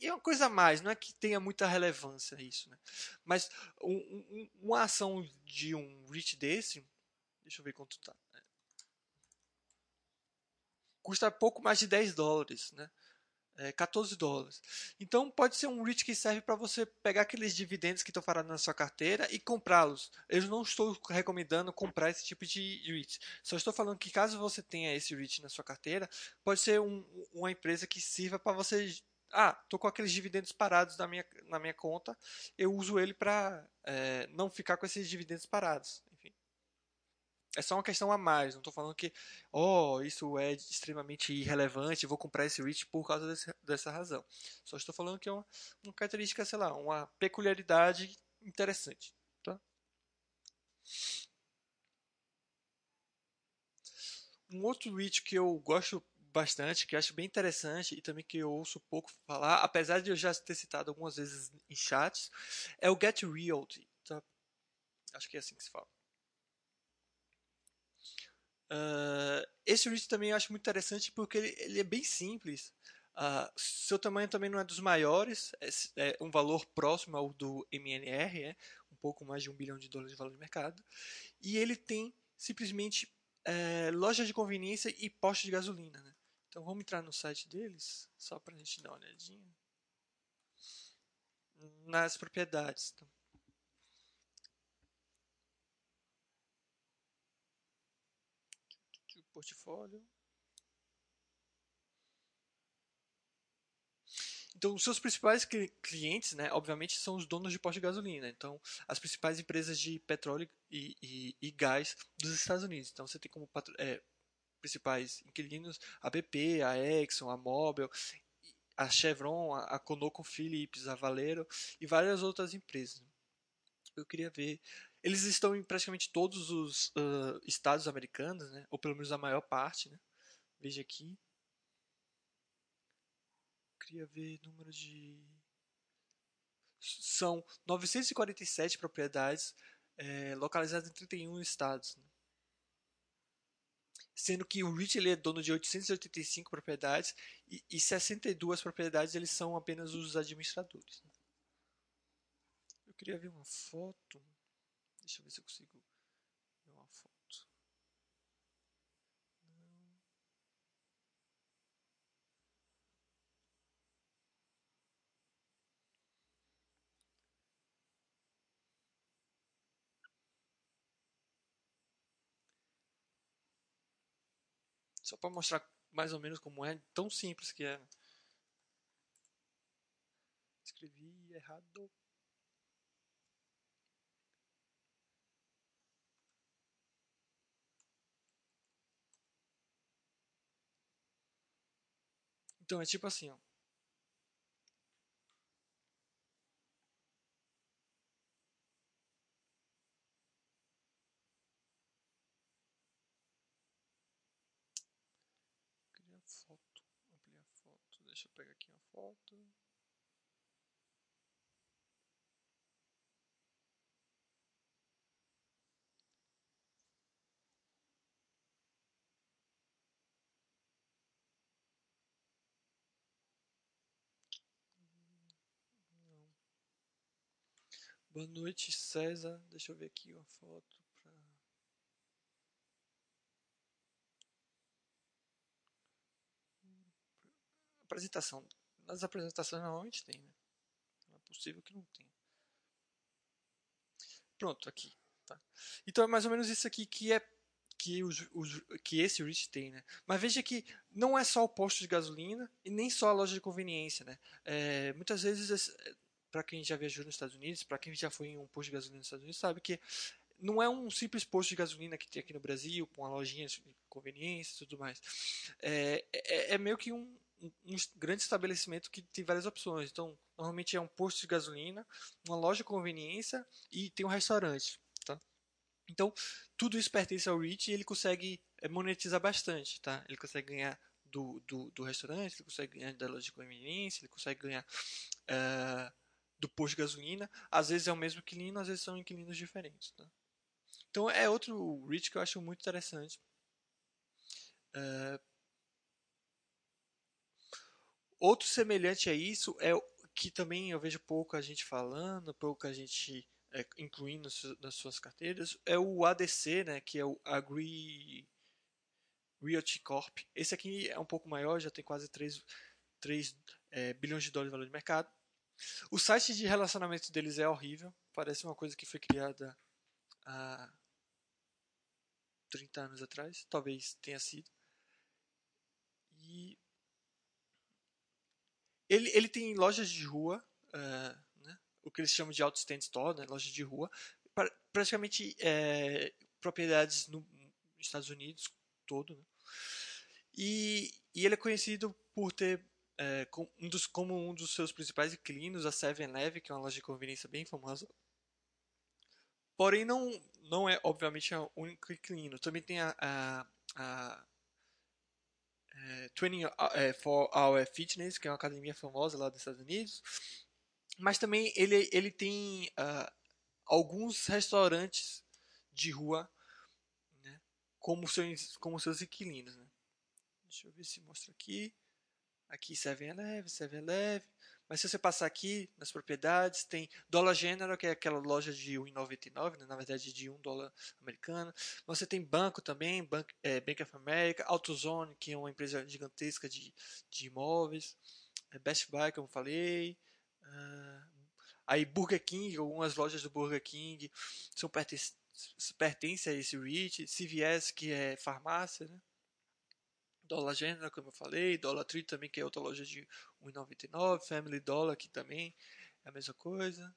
e é uma coisa a mais, não é que tenha muita relevância isso, né? Mas um, um, uma ação de um reach desse, deixa eu ver quanto tá. Né? Custa pouco mais de 10 dólares, né? é, 14 dólares. Então pode ser um REIT que serve para você pegar aqueles dividendos que estão parados na sua carteira e comprá-los. Eu não estou recomendando comprar esse tipo de REIT. Só estou falando que caso você tenha esse REIT na sua carteira, pode ser um, uma empresa que sirva para você. Ah, estou com aqueles dividendos parados na minha, na minha conta, eu uso ele para é, não ficar com esses dividendos parados. É só uma questão a mais. Não estou falando que, oh, isso é extremamente irrelevante, vou comprar esse REIT por causa desse, dessa razão. Só estou falando que é uma, uma característica, sei lá, uma peculiaridade interessante. Tá? Um outro REIT que eu gosto bastante, que acho bem interessante e também que eu ouço pouco falar, apesar de eu já ter citado algumas vezes em chats, é o Get Realty. Tá? Acho que é assim que se fala. Uh, esse REIT também eu acho muito interessante porque ele, ele é bem simples. Uh, seu tamanho também não é dos maiores, é, é, um valor próximo ao do MNR, é, um pouco mais de um bilhão de dólares de valor de mercado. E ele tem simplesmente é, loja de conveniência e posto de gasolina. Né? Então vamos entrar no site deles, só para a gente dar uma olhadinha. Nas propriedades. Então, portfólio. Então, os seus principais clientes, né, obviamente, são os donos de posto de gasolina. Então, as principais empresas de petróleo e, e, e gás dos Estados Unidos. Então, você tem como é, principais inquilinos a BP, a Exxon, a Mobil, a Chevron, a ConocoPhillips, a Valero e várias outras empresas. Eu queria ver eles estão em praticamente todos os uh, estados americanos, né? ou pelo menos a maior parte. Né? Veja aqui. Eu queria ver número de. São 947 propriedades é, localizadas em 31 estados. Né? Sendo que o Rich ele é dono de 885 propriedades e, e 62 propriedades eles são apenas os administradores. Né? Eu queria ver uma foto. Deixa eu ver se eu consigo ver uma foto. Não. Só para mostrar mais ou menos como é, tão simples que é. Escrevi errado. Então é tipo assim, ó. Criar foto, ampliar foto. Deixa eu pegar aqui uma foto. Boa noite, César. Deixa eu ver aqui uma foto. Pra... Apresentação. Nas apresentações normalmente tem, né? Não é possível que não tenha. Pronto, aqui. Tá? Então é mais ou menos isso aqui que é que, os, os, que esse Rich tem, né? Mas veja que não é só o posto de gasolina e nem só a loja de conveniência, né? É, muitas vezes para quem já viajou nos Estados Unidos, para quem já foi em um posto de gasolina nos Estados Unidos, sabe que não é um simples posto de gasolina que tem aqui no Brasil, com uma lojinha de conveniência e tudo mais. É, é, é meio que um, um, grande estabelecimento que tem várias opções. Então, normalmente é um posto de gasolina, uma loja de conveniência e tem um restaurante. Tá? Então, tudo isso pertence ao Rich e ele consegue é, monetizar bastante. Tá? Ele consegue ganhar do, do, do, restaurante, ele consegue ganhar da loja de conveniência, ele consegue ganhar uh, do posto de gasolina. Às vezes é o mesmo inquilino, às vezes são inquilinos diferentes. Tá? Então é outro REIT que eu acho muito interessante. Uh, outro semelhante a isso é que também eu vejo pouca gente falando, pouca gente é, incluindo nas suas carteiras, é o ADC, né, que é o Agri Realty Corp. Esse aqui é um pouco maior, já tem quase 3, 3 é, bilhões de dólares de valor de mercado. O site de relacionamento deles é horrível, parece uma coisa que foi criada há 30 anos atrás, talvez tenha sido. E ele, ele tem lojas de rua, uh, né? o que eles chamam de outstand store, né? lojas de rua, pra, praticamente é, propriedades no, nos Estados Unidos todo. Né? E, e ele é conhecido por ter é, com um dos, como um dos seus principais inquilinos a 7-Eleven, que é uma loja de conveniência bem famosa. Porém, não, não é, obviamente, o único inquilino. Também tem a, a, a é, 24 Hour Fitness, que é uma academia famosa lá dos Estados Unidos. Mas também ele, ele tem uh, alguns restaurantes de rua né, como, seus, como seus inquilinos. Né? Deixa eu ver se mostra aqui. Aqui 7-Eleven, 7-Eleven. Mas se você passar aqui nas propriedades, tem Dollar General, que é aquela loja de 1,99, né? na verdade de 1 dólar americano. Você tem banco também, Bank, é, Bank of America, AutoZone, que é uma empresa gigantesca de, de imóveis. É Best Buy, como eu falei. Uh, aí Burger King, algumas lojas do Burger King são pertencem pertence a esse REIT. CVS, que é farmácia, né? Dollar General, como eu falei, Dollar Tree também, que é outra loja de 1,99, Family Dollar aqui também é a mesma coisa.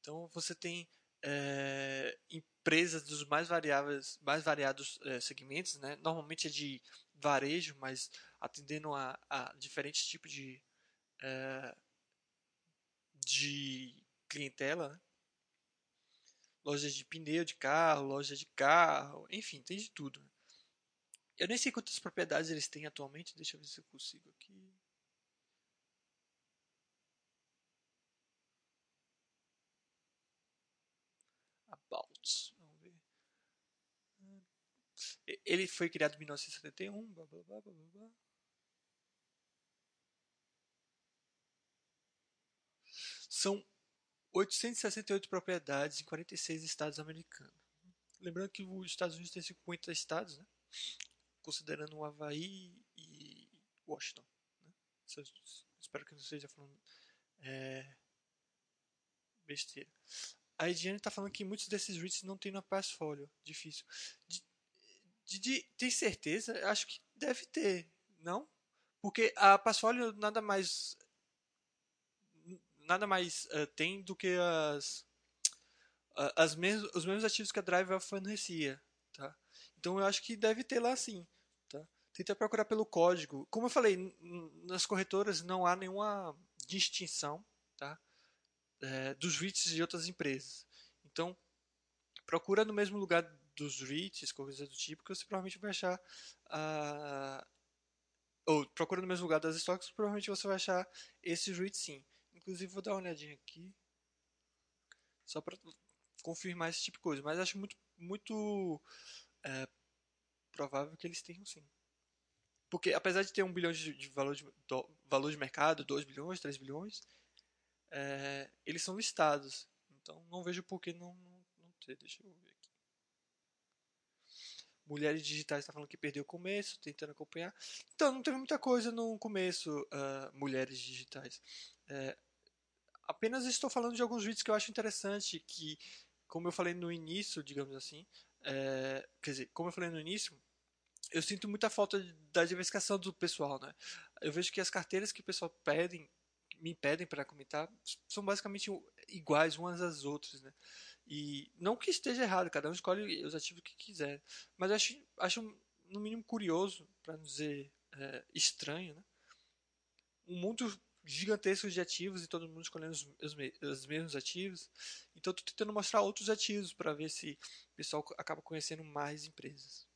Então você tem é, empresas dos mais variáveis, mais variados é, segmentos, né? Normalmente é de varejo, mas atendendo a, a diferentes tipos de é, de clientela, né? Lojas de pneu de carro, loja de carro, enfim, tem de tudo. Eu nem sei quantas propriedades eles têm atualmente, deixa eu ver se eu consigo aqui. About. Vamos ver. Ele foi criado em 1971. Blá, blá, blá, blá, blá. São 868 propriedades em 46 estados americanos. Lembrando que os Estados Unidos tem 50 estados, né? considerando o Havaí e Washington. Né? Espero que não esteja falando é, besteira. A Ediane está falando que muitos desses REITs não tem no Passfolio. Difícil. De, de, de, tem certeza? Acho que deve ter, não? Porque a Passfolio nada mais nada mais uh, tem do que as, uh, as mes os mesmos ativos que a Drive fornecia, tá? Então eu acho que deve ter lá sim, tá? Tenta procurar pelo código. Como eu falei, nas corretoras não há nenhuma distinção, tá? É, dos REITs de outras empresas. Então, procura no mesmo lugar dos REITs, coisas do tipo, que você provavelmente vai achar uh, ou procura no mesmo lugar das estoques, provavelmente você vai achar esses REITs sim. Inclusive vou dar uma olhadinha aqui. Só para confirmar esse tipo de coisa. Mas acho muito, muito é, provável que eles tenham sim. Porque apesar de ter um bilhão de, de valor, de do, valor de mercado, 2 bilhões, 3 bilhões, é, eles são listados. Então não vejo por que não, não, não ter. Deixa eu ver aqui. Mulheres Digitais está falando que perdeu o começo, tentando acompanhar. Então não teve muita coisa no começo, uh, Mulheres Digitais. É, apenas estou falando de alguns vídeos que eu acho interessante, que, como eu falei no início, digamos assim, é, quer dizer, como eu falei no início, eu sinto muita falta da diversificação do pessoal, né? Eu vejo que as carteiras que o pessoal pedem, me pedem para comentar, são basicamente iguais umas às outras, né? E não que esteja errado, cada um escolhe os ativos que quiser, mas acho, acho no mínimo curioso, para não dizer é, estranho, né? Um mundo gigantescos de ativos e todo mundo escolhendo os, os, os mesmos ativos. Então, estou tentando mostrar outros ativos para ver se o pessoal acaba conhecendo mais empresas.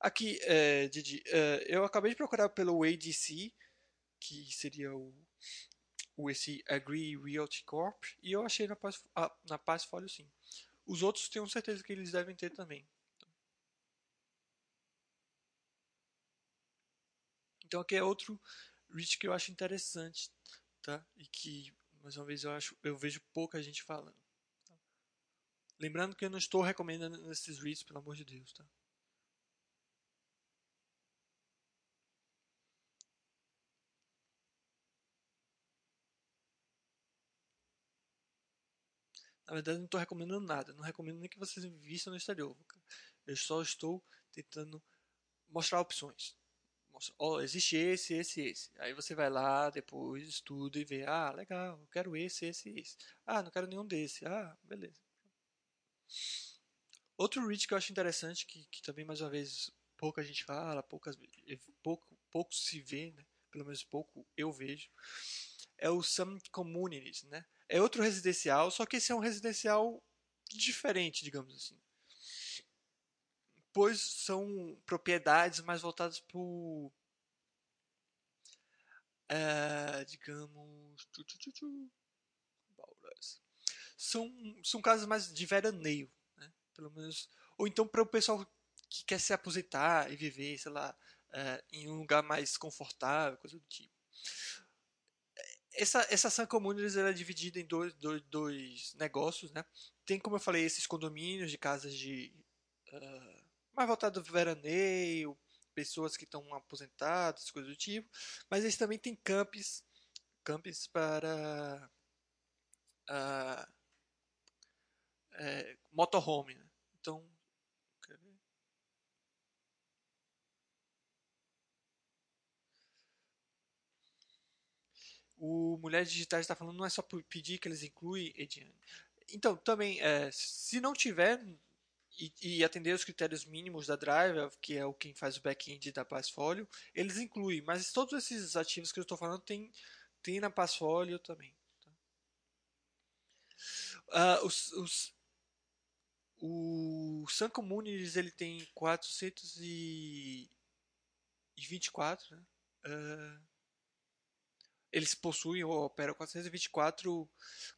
Aqui, é, Didi, é, eu acabei de procurar pelo ADC, que seria o, o esse Agree Realty Corp, e eu achei na, ah, na Passfolio sim. Os outros tenho certeza que eles devem ter também. Então aqui é outro REIT que eu acho interessante, tá? E que, mais uma vez, eu, acho, eu vejo pouca gente falando. Tá? Lembrando que eu não estou recomendando esses REITs, pelo amor de Deus, tá? Na verdade, não estou recomendando nada. Não recomendo nem que vocês vistam no exterior. Eu só estou tentando mostrar opções. Mostra, oh, existe esse, esse, esse. Aí você vai lá, depois estuda e vê. Ah, legal, eu quero esse, esse, esse. Ah, não quero nenhum desse. Ah, beleza. Outro reach que eu acho interessante, que, que também, mais uma vez, pouca gente fala, poucas, pouco, pouco se vê, né? pelo menos pouco eu vejo, é o Some Communities, né? É outro residencial, só que esse é um residencial diferente, digamos assim. Pois são propriedades mais voltadas para é, digamos. São, são casas mais de veraneio, né? pelo menos. Ou então para o pessoal que quer se aposentar e viver, sei lá, é, em um lugar mais confortável, coisa do tipo essa, essa Sun Communities é dividida em dois, dois, dois, negócios, né? Tem, como eu falei, esses condomínios de casas de uh, mais voltado do veraneio, pessoas que estão aposentadas, coisas do tipo. Mas eles também têm campos, campos para uh, é, motorhome. Né? Então, o Mulheres Digitais está falando não é só pedir que eles incluem, Ediane. Então, também, é, se não tiver e, atender os critérios mínimos da Drive, que é o quem faz o back-end da Passfolio, eles incluem. Mas todos esses ativos que eu estou falando tem, tem na Passfolio também. Tá? Uh, os, os, o Sun Communities ele tem 424, né? Uh, eles possuem ou operam 424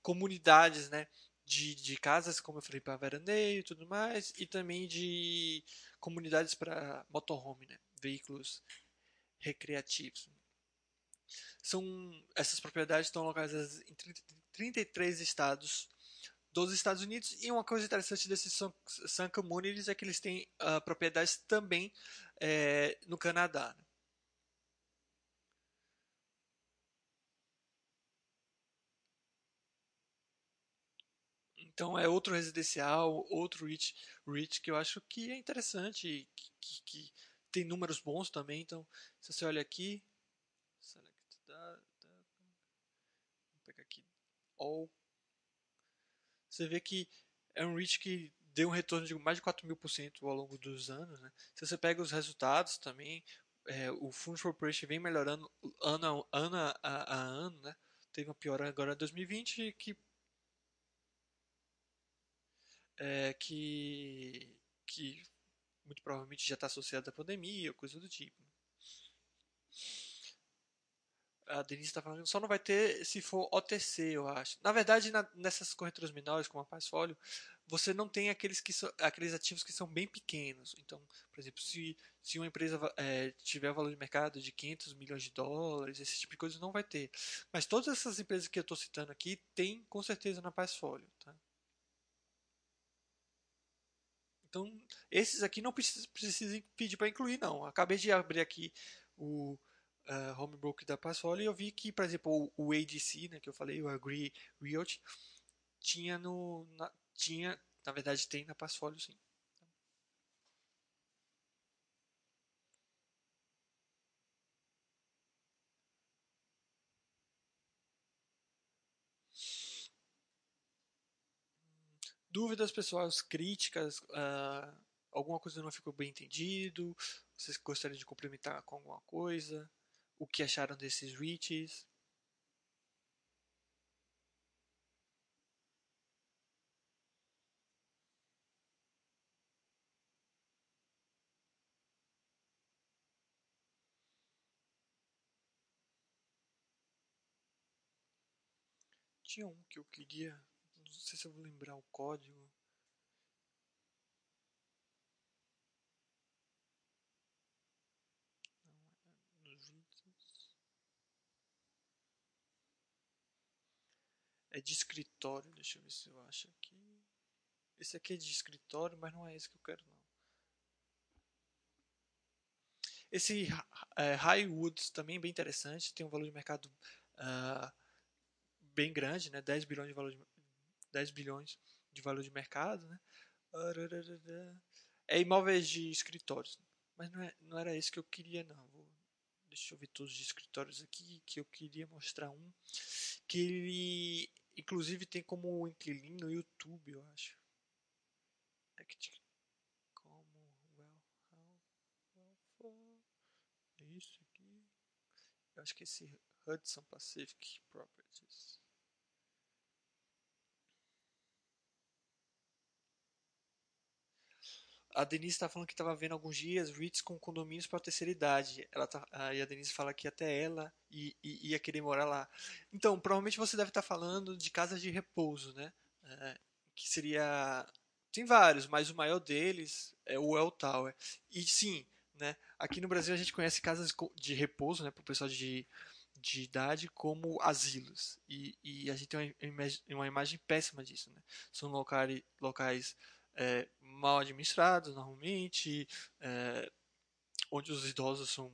comunidades, né? De, de casas, como eu falei, para veraneio e tudo mais, e também de comunidades para motorhome, né? Veículos recreativos. São, essas propriedades estão localizadas em 33 estados dos Estados Unidos. E uma coisa interessante desses Sun Communities é que eles têm uh, propriedades também é, no Canadá. Né? Então é outro residencial, outro rich, rich que eu acho que é interessante, que, que, que tem números bons também. Então, se você olha aqui, vou pegar aqui all, você vê que é um rich que deu um retorno de mais de 4 mil por cento ao longo dos anos. Né? Se você pega os resultados também, é, o for Operation vem melhorando ano a ano, a, a ano né? Teve uma piora agora em 2020 que é, que, que muito provavelmente já está associado à pandemia ou coisa do tipo. A Denise está falando só não vai ter se for OTC, eu acho. Na verdade, na, nessas corretoras menores, como a Passfolio, você não tem aqueles, que so, aqueles ativos que são bem pequenos. Então, por exemplo, se, se uma empresa é, tiver valor de mercado de 500 milhões de dólares, esse tipo de coisa não vai ter. Mas todas essas empresas que eu estou citando aqui tem com certeza na Passfolio. Tá? Então, esses aqui não precisam pedir para incluir, não. Acabei de abrir aqui o uh, Homebrook da Passfolio e eu vi que, por exemplo, o, o ADC, né, que eu falei, o Agree Realty, tinha no. Na, tinha, na verdade, tem na Passfolio sim. dúvidas pessoais, críticas, uh, alguma coisa não ficou bem entendido, vocês gostariam de complementar com alguma coisa, o que acharam desses reaches. Tinha um que eu queria não sei se eu vou lembrar o código. É. É de escritório, deixa eu ver se eu acho aqui. Esse aqui é de escritório, mas não é esse que eu quero não. Esse é, High Woods também é bem interessante, tem um valor de mercado uh, bem grande, né? 10 bilhões de valor de, 10 bilhões de valor de mercado, né? É imóveis de escritórios, mas não, é, não era esse que eu queria não. Vou, deixa eu ver todos os escritórios aqui que eu queria mostrar um que ele inclusive tem como inquilino no YouTube, eu acho. É que como well, é isso aqui. Eu acho que esse Hudson Pacific Properties. A Denise está falando que estava vendo alguns dias REITs com condomínios para terceira idade. Ela tá, aí a Denise fala que até ela ia, ia querer morar lá. Então, provavelmente você deve estar tá falando de casas de repouso, né? É, que seria. Tem vários, mas o maior deles é o El Tower. E sim, né? Aqui no Brasil a gente conhece casas de repouso, né? Para o pessoal de de idade como asilos. E, e a gente tem uma uma imagem péssima disso. Né? São locais, locais é, mal administrados, normalmente, é, onde os idosos são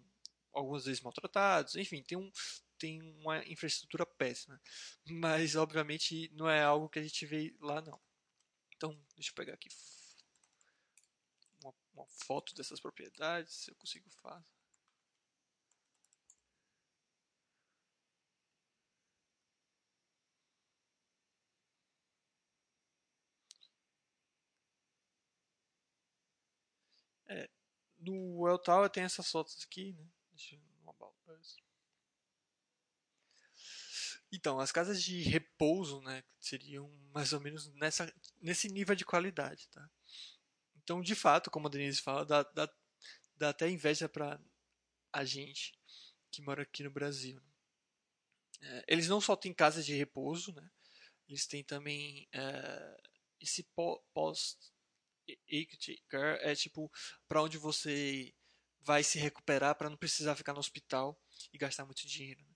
algumas vezes maltratados, enfim, tem, um, tem uma infraestrutura péssima. Mas, obviamente, não é algo que a gente vê lá, não. Então, deixa eu pegar aqui uma, uma foto dessas propriedades, se eu consigo fazer. É, no El Tower tem essas fotos aqui, né? Deixa eu então, as casas de repouso, né, seriam mais ou menos nessa, nesse nível de qualidade, tá? Então, de fato, como a Denise fala, dá, dá, dá até inveja para a gente que mora aqui no Brasil. É, eles não só têm casas de repouso, né? Eles têm também é, esse pós care é tipo para onde você vai se recuperar para não precisar ficar no hospital e gastar muito dinheiro. Né?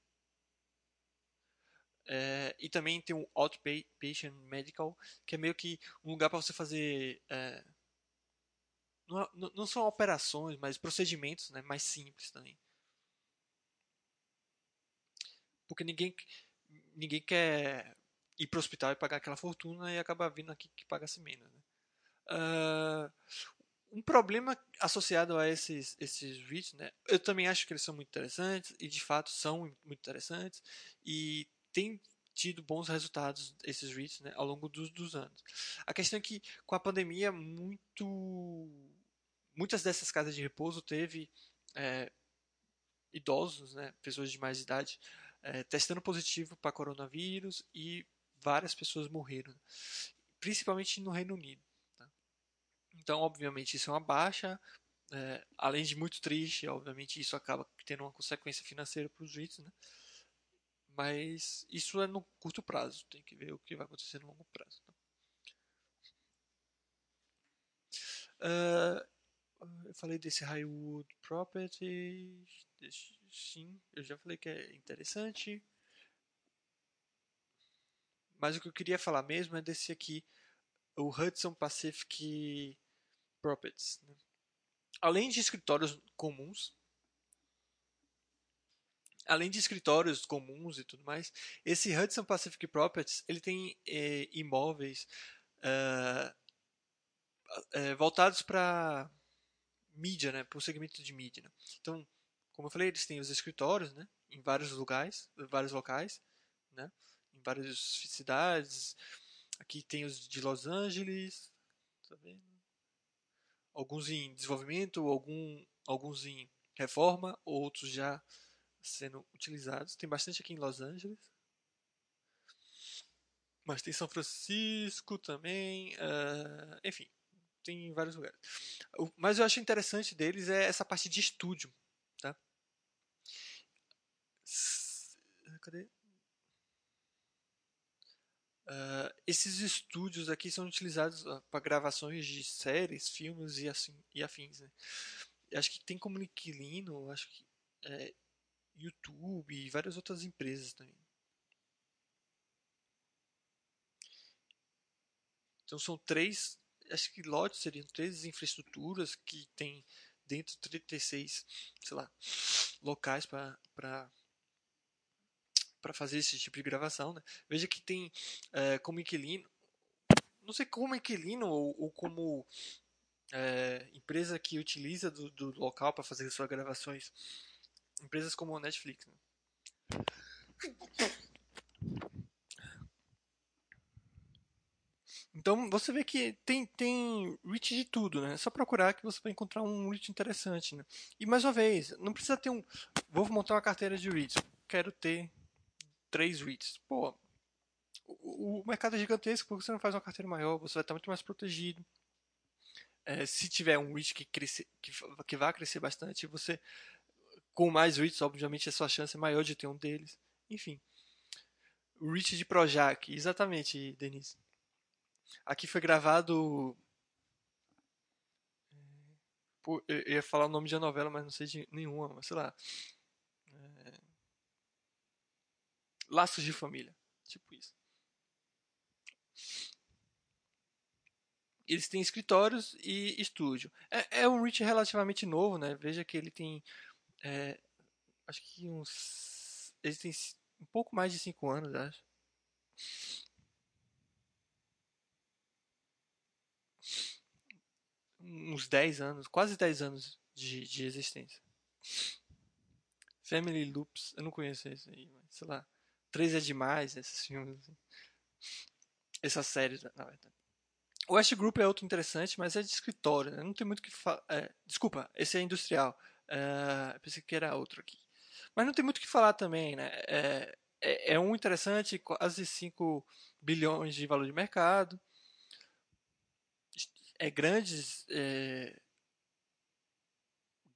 É, e também tem o outpatient medical, que é meio que um lugar para você fazer é, não, não, são operações, mas procedimentos né, mais simples também. Porque ninguém, ninguém quer ir para o hospital e pagar aquela fortuna e acabar vindo aqui que pagasse menos. Né? Uh, um problema associado a esses, esses REITs, né? Eu também acho que eles são muito interessantes e de fato são muito interessantes e tem tido bons resultados esses REITs né, ao longo dos, dos anos. A questão é que com a pandemia muito muitas dessas casas de repouso teve é, idosos, né, pessoas de mais idade, é, testando positivo para coronavírus e várias pessoas morreram, principalmente no Reino Unido. Então, obviamente, isso é uma baixa. É, além de muito triste, obviamente, isso acaba tendo uma consequência financeira para os REITs, né? Mas isso é no curto prazo, tem que ver o que vai acontecer no longo prazo. Uh, eu falei desse Highwood Property, sim, eu já falei que é interessante. Mas o que eu queria falar mesmo é desse aqui, o Hudson Pacific Properties. Né? Além de escritórios comuns, além de escritórios comuns e tudo mais, esse Hudson Pacific Properties ele tem é, imóveis é, voltados para mídia, né, para o segmento de mídia. Né? Então, como eu falei, eles têm os escritórios, né, em vários lugares, vários locais, né, em várias cidades. Aqui tem os de Los Angeles, tá vendo? Alguns em desenvolvimento, algum, alguns em reforma, outros já sendo utilizados. Tem bastante aqui em Los Angeles. Mas tem São Francisco também. Uh, enfim, tem em vários lugares. O, mas eu acho interessante deles é essa parte de estúdio. Tá? Cadê? Uh, esses estúdios aqui são utilizados uh, para gravações de séries, filmes e, assim, e afins. Né? Acho que tem como inquilino, acho que é, YouTube e várias outras empresas também. Então são três, acho que lotes seriam três infraestruturas que tem dentro de 36, sei lá, locais para para fazer esse tipo de gravação. Né? Veja que tem é, como inquilino, não sei como inquilino ou, ou como é, empresa que utiliza do, do local para fazer suas gravações, empresas como a Netflix. Né? Então você vê que tem, tem reach de tudo, né? É só procurar que você vai encontrar um reach interessante, né? E mais uma vez, não precisa ter um. Vou montar uma carteira de reads. Quero ter três REITs. Pô, o, o, mercado é gigantesco, porque você não faz uma carteira maior, você vai estar muito mais protegido. É, se tiver um REIT que, cresce, que, que vai crescer bastante, você, com mais REITs, obviamente, a sua chance é maior de ter um deles. Enfim. REIT de Projac, exatamente, Denise. Aqui foi gravado. É, pô, eu ia falar o nome de uma novela, mas não sei de nenhuma, mas sei lá. Laços de família. Tipo isso. Eles têm escritórios e estúdio. É, é um Rich relativamente novo, né? Veja que ele tem. É, acho que uns. Eles têm um pouco mais de 5 anos, acho. Uns 10 anos, quase 10 anos de, de existência. Family Loops, eu não conheço esse aí, mas sei lá. Três é demais, esses filmes. Assim. Essas séries, na verdade. O West Group é outro interessante, mas é de escritório, né? Não tem muito que falar. É, desculpa, esse é industrial. É, pensei que era outro aqui. Mas não tem muito o que falar também, né? É, é, é um interessante, quase 5 bilhões de valor de mercado. É grandes. É,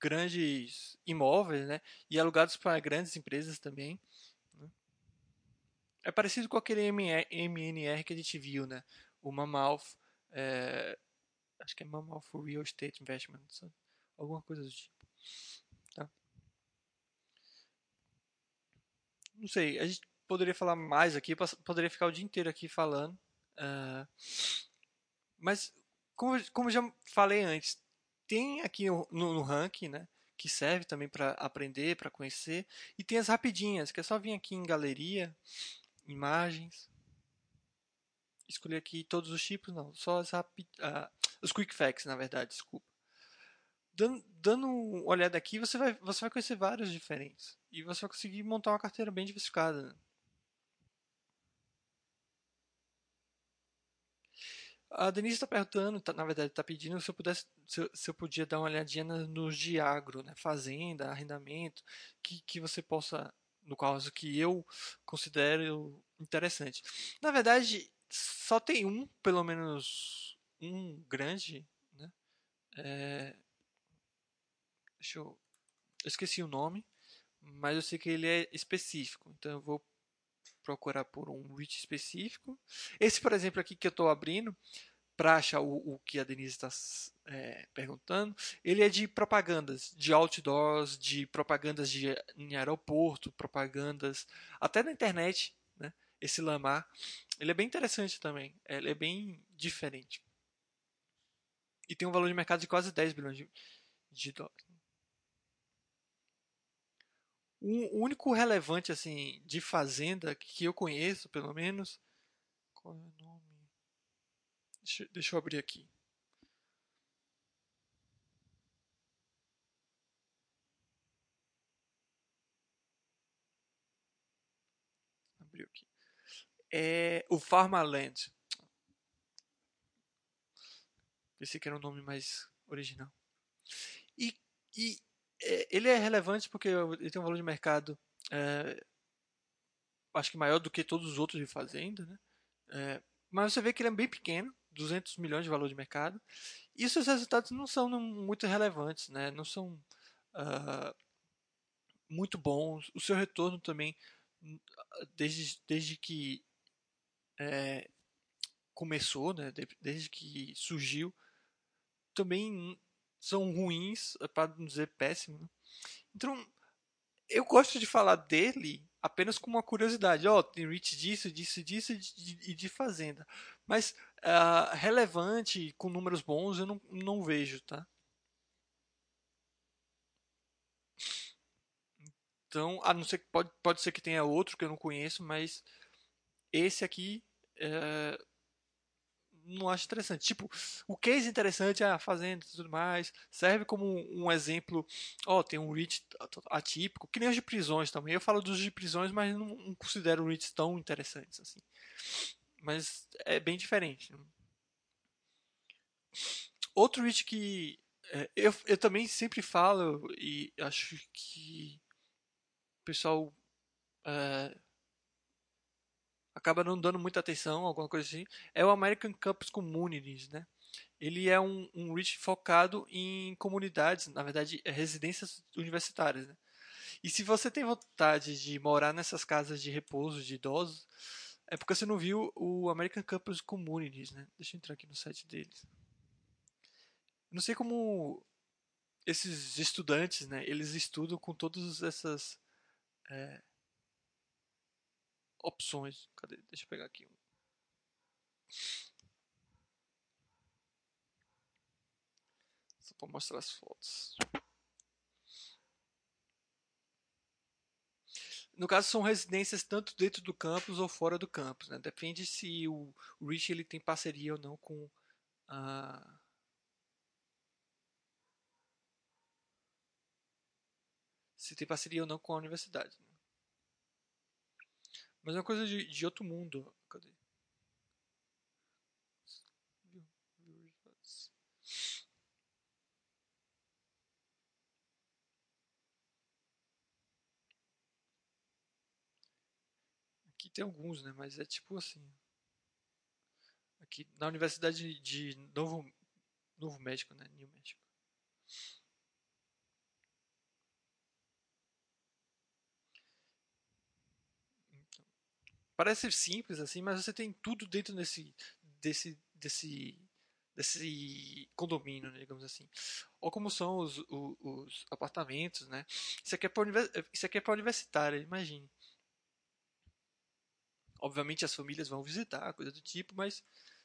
grandes imóveis, né? E alugados para grandes empresas também. É parecido com aquele MNR que a gente viu, né? O Mammoth, é, acho que é Mammoth Real Estate Investment, alguma coisa do tipo. Tá? Não sei, a gente poderia falar mais aqui, poderia ficar o dia inteiro aqui falando. Uh, mas, como, como já falei antes, tem aqui no, no ranking, né? Que serve também para aprender, para conhecer. E tem as rapidinhas, que é só vir aqui em galeria imagens. Escolher aqui todos os tipos, não, só as rapid, os quick facts, na verdade, desculpa. Dando, dando uma olhada aqui, você vai, você vai conhecer vários diferentes. E você vai conseguir montar uma carteira bem diversificada. Né? A Denise está perguntando, tá, na verdade, está pedindo se eu, pudesse, se eu, se, eu, podia dar uma olhadinha nos de agro, né? fazenda, arrendamento, que, que você possa no caso que eu considero interessante. Na verdade, só tem um, pelo menos um grande, né? É... Deixa eu... eu esqueci o nome, mas eu sei que ele é específico, então eu vou procurar por um reach específico. Esse, por exemplo, aqui que eu estou abrindo, para achar o, o, que a Denise está é, perguntando, ele é de propagandas, de outdoors, de propagandas de, em aeroporto, propagandas até na internet, né? Esse Lamar, ele é bem interessante também, ele é bem diferente. E tem um valor de mercado de quase 10 bilhões de, de dólares. O único relevante assim de fazenda que eu conheço, pelo menos, qual é o nome? Deixa, deixa eu abrir aqui. Abriu aqui. É o Farmaland. Pensei que era um nome mais original. E, e é, ele é relevante porque ele tem um valor de mercado é, acho que maior do que todos os outros de fazenda, né? É, mas você vê que ele é bem pequeno 200 milhões de valor de mercado. E seus resultados não são muito relevantes, né? não são uh, muito bons. O seu retorno também, desde, desde que é, começou, né, desde que surgiu, também são ruins, para não dizer péssimo. Né? Então, eu gosto de falar dele apenas com uma curiosidade. Ó, oh, tem reach disso, disso, disso e de, de, fazenda. Mas uh, relevante, com números bons, eu não, não vejo, tá? Então, a não ser que pode, pode ser que tenha outro que eu não conheço, mas esse aqui é, não acho interessante. Tipo, o case interessante é a fazenda e tudo mais. Serve como um exemplo. Ó, oh, tem um REIT atípico, que nem os de prisões também. Eu falo dos de prisões, mas não, não considero REITs tão interessantes assim. Mas é bem diferente. Outro REIT que é, eu, eu também sempre falo e acho que pessoal é, acaba não dando muita atenção, alguma coisa assim, é o American Campus Communities, né? Ele é um, um REIT focado em comunidades, na verdade, é residências universitárias, né? E se você tem vontade de morar nessas casas de repouso de idosos, é porque você não viu o American Campus Communities, né? Deixa eu entrar aqui no site deles. Não sei como esses estudantes, né? Eles estudam com todas essas é, opções. Cadê? Deixa eu pegar aqui um. Só para mostrar as fotos. No caso, são residências tanto dentro do campus ou fora do campus. Né? Depende se o Rich ele tem parceria ou não com a. Se tem parceria ou não com a universidade. Né? Mas é uma coisa de, de outro mundo. Cadê? Aqui tem alguns, né? Mas é tipo assim. Aqui na Universidade de Novo, Novo México, né? New México. Parece simples assim, mas você tem tudo dentro desse desse desse desse condomínio, né, digamos assim. Ou como são os, os, os apartamentos, né? Isso aqui é para é para universitária, imagine. Obviamente as famílias vão visitar, coisa do tipo, mas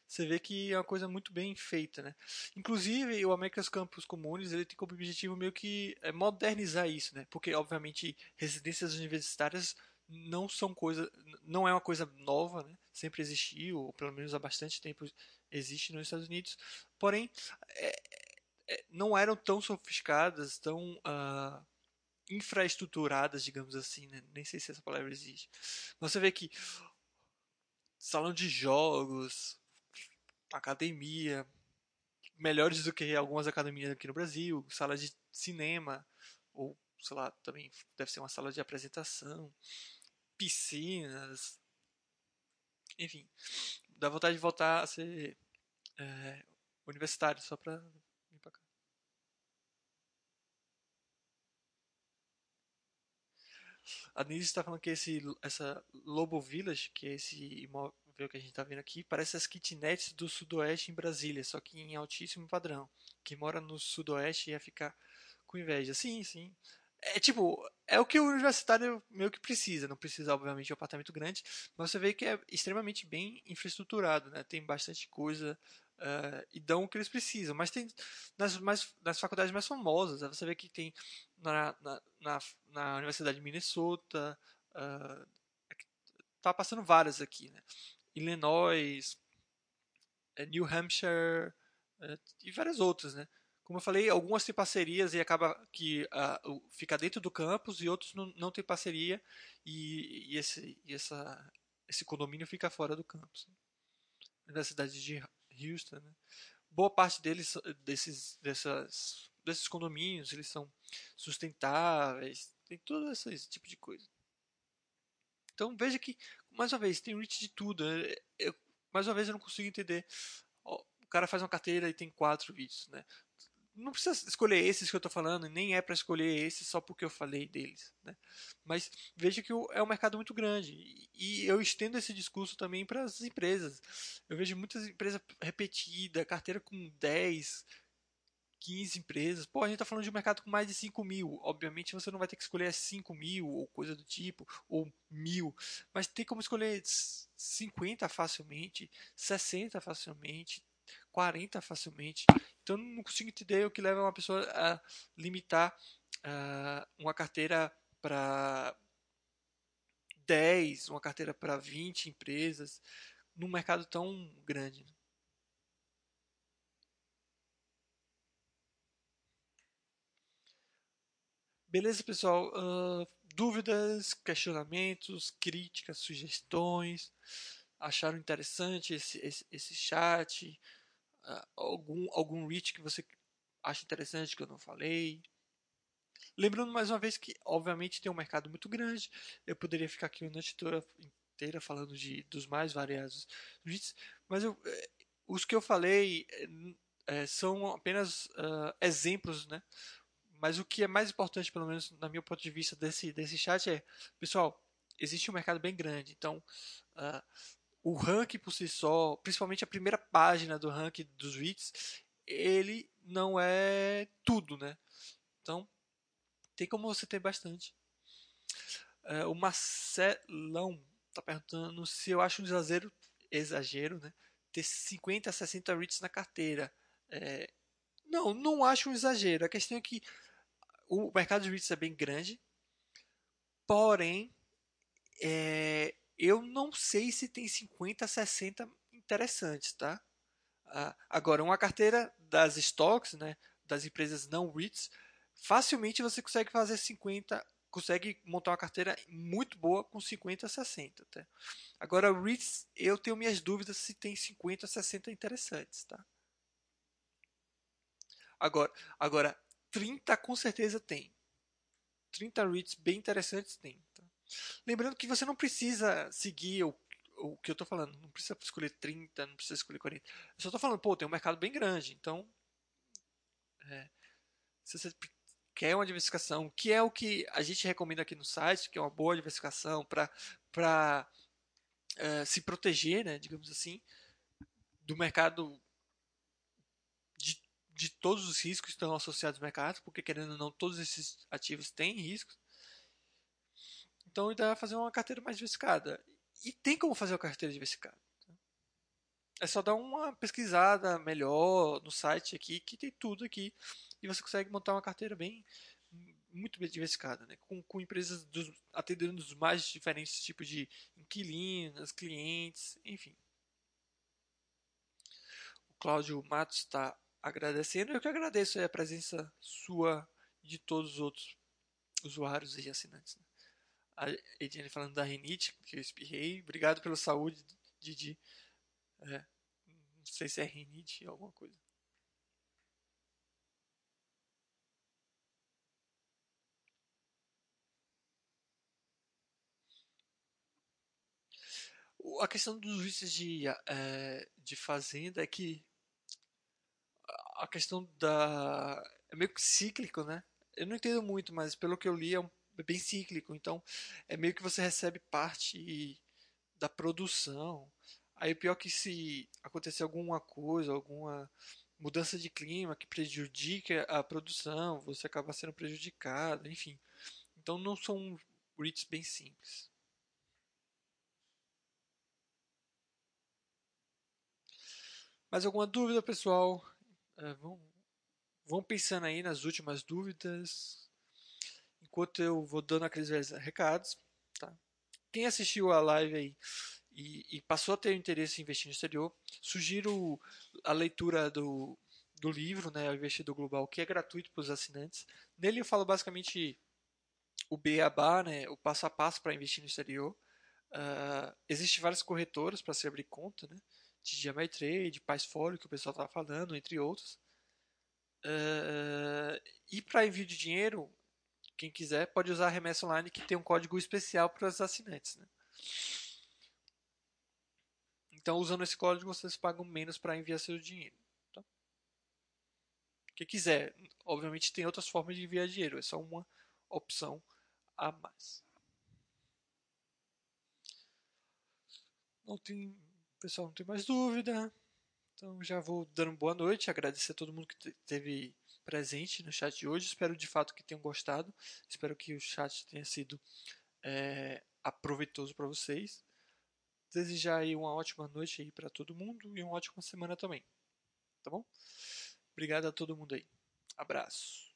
você vê que é uma coisa muito bem feita, né? Inclusive, o America's Campus Comunes, ele tem como objetivo meio que é, modernizar isso, né? Porque, obviamente, residências universitárias não são coisa, não é uma coisa nova, né? sempre existiu, ou pelo menos há bastante tempo existe nos Estados Unidos, porém é, é, não eram tão sofisticadas, tão uh, infraestruturadas, digamos assim, né? nem sei se essa palavra existe. Você vê que salão de jogos, academia, melhores do que algumas academias aqui no Brasil, sala de cinema, ou sei lá, também deve ser uma sala de apresentação, piscinas, enfim, dá vontade de voltar a ser é, universitário só pra vir pra cá. A Nise está falando que esse, essa Lobo Village, que é esse imóvel que a gente está vendo aqui, parece as kitnets do sudoeste em Brasília, só que em altíssimo padrão. Quem mora no sudoeste ia ficar com inveja. Sim, sim é tipo, é o que o universitário meio que precisa. Não precisa, obviamente, de um apartamento grande, mas você vê que é extremamente bem infraestruturado, né? Tem bastante coisa uh, e dão o que eles precisam. Mas tem nas, mais, nas faculdades mais famosas, né? você vê que tem na, na, na, na Universidade de Minnesota, uh, passando várias aqui, né? Illinois, eh, New Hampshire uh, e várias outras, né? Como eu falei, algumas têm parcerias e acaba que uh, fica dentro do campus e outros não, não têm parceria e, e, esse, e essa, esse condomínio fica fora do campus. Na cidade de Houston, né? boa parte deles, desses, dessas, desses condomínios, eles são sustentáveis, tem todo esse tipo de coisa. Então veja que, mais uma vez, tem reach de tudo. Eu, mais uma vez eu não consigo entender. O cara faz uma carteira e tem quatro vídeos, né? Não precisa escolher esses que eu estou falando, nem é para escolher esses só porque eu falei deles. Né? Mas veja que é um mercado muito grande. E eu estendo esse discurso também para as empresas. Eu vejo muitas empresas repetidas, carteira com 10, 15 empresas. Pô, a gente está falando de um mercado com mais de 5 mil. Obviamente você não vai ter que escolher 5 mil ou coisa do tipo, ou mil. Mas tem como escolher 50 facilmente, 60 facilmente, 40 facilmente. Então não consigo entender o que leva uma pessoa a limitar uh, uma carteira para 10, uma carteira para 20 empresas num mercado tão grande. Beleza, pessoal? Uh, dúvidas, questionamentos, críticas, sugestões? Acharam interessante esse, esse, esse chat? Uh, algum, algum reach que você acha interessante que eu não falei? Lembrando mais uma vez que, obviamente, tem um mercado muito grande. Eu poderia ficar aqui uma noite inteira falando de, dos mais variados reads, mas eu, eh, os que eu falei é, são apenas uh, exemplos, né? Mas o que é mais importante, pelo menos na meu ponto de vista desse, desse chat, é, pessoal, existe um mercado bem grande. Então, uh, o ranking por si só, principalmente a primeira página do ranking dos REITs, ele não é tudo, né? Então, tem como você ter bastante. Uh, o Marcelão está perguntando se eu acho um exagero, exagero né? ter 50 a 60 REITs na carteira. É, não, não acho um exagero. A questão é que o mercado de REITs é bem grande, porém, é, eu não sei se tem 50, 60 interessantes, tá? Ah, agora, uma carteira das stocks, né, das empresas não REITs, facilmente você consegue fazer 50, consegue montar uma carteira muito boa com 50, 60, tá? Agora, REITs, eu tenho minhas dúvidas se tem 50, 60 interessantes, tá? Agora, agora 30 com certeza tem. 30 reads bem interessantes tem. Lembrando que você não precisa seguir o, o que eu estou falando. Não precisa escolher 30, não precisa escolher 40. Eu só estou falando, pô, tem um mercado bem grande. Então, é, se você quer uma diversificação, que é o que a gente recomenda aqui no site, que é uma boa diversificação para é, se proteger, né, digamos assim, do mercado de todos os riscos que estão associados ao mercado, porque querendo ou não, todos esses ativos têm riscos. Então, ele vai fazer uma carteira mais diversificada. E tem como fazer uma carteira diversificada. É só dar uma pesquisada melhor no site aqui, que tem tudo aqui. E você consegue montar uma carteira bem muito bem diversificada, né? com, com empresas dos, atendendo os mais diferentes tipos de inquilinos, clientes, enfim. O Cláudio Matos está agradecendo. Eu que agradeço a presença sua e de todos os outros usuários e assinantes. Né? A Ediane falando da rinite, que eu espirrei. Obrigado pela saúde, Didi. É, não sei se é rinite ou alguma coisa. A questão dos vícios de, é, de fazenda é que a questão da. É meio que cíclico, né? Eu não entendo muito, mas pelo que eu li é, um, bem cíclico. Então, é meio que você recebe parte da produção. Aí, pior é que se acontecer alguma coisa, alguma mudança de clima que prejudique a produção, você acaba sendo prejudicado, enfim. Então, não são REITs bem simples. Mais alguma dúvida, pessoal? É, vão, vão pensando aí nas últimas dúvidas, enquanto eu vou dando aqueles recados. Tá? Quem assistiu a live aí e, e, passou a ter interesse em investir no exterior, sugiro a leitura do, do livro, né, o Investidor Global, que é gratuito para os assinantes. Nele eu falo basicamente o beabá, né, o passo a passo para investir no exterior. Uh, Existem várias corretoras para se abrir conta, né? de Trade, Paisfolio, que o pessoal estava falando, entre outros. Uh, e para envio de dinheiro, quem quiser pode usar a remessa online que tem um código especial para os assinantes. Né? Então, usando esse código, vocês pagam menos para enviar seu dinheiro. Tá? quem quiser. Obviamente tem outras formas de enviar dinheiro, é só uma opção a mais. Não tem, pessoal, não tem mais dúvida. Então já vou dando boa noite, agradecer a todo mundo que esteve presente no chat de hoje. Espero de fato que tenham gostado. Espero que o chat tenha sido é, aproveitoso para vocês. Desejar aí uma ótima noite aí para todo mundo e uma ótima semana também. Tá bom? Obrigado a todo mundo aí. Abraço.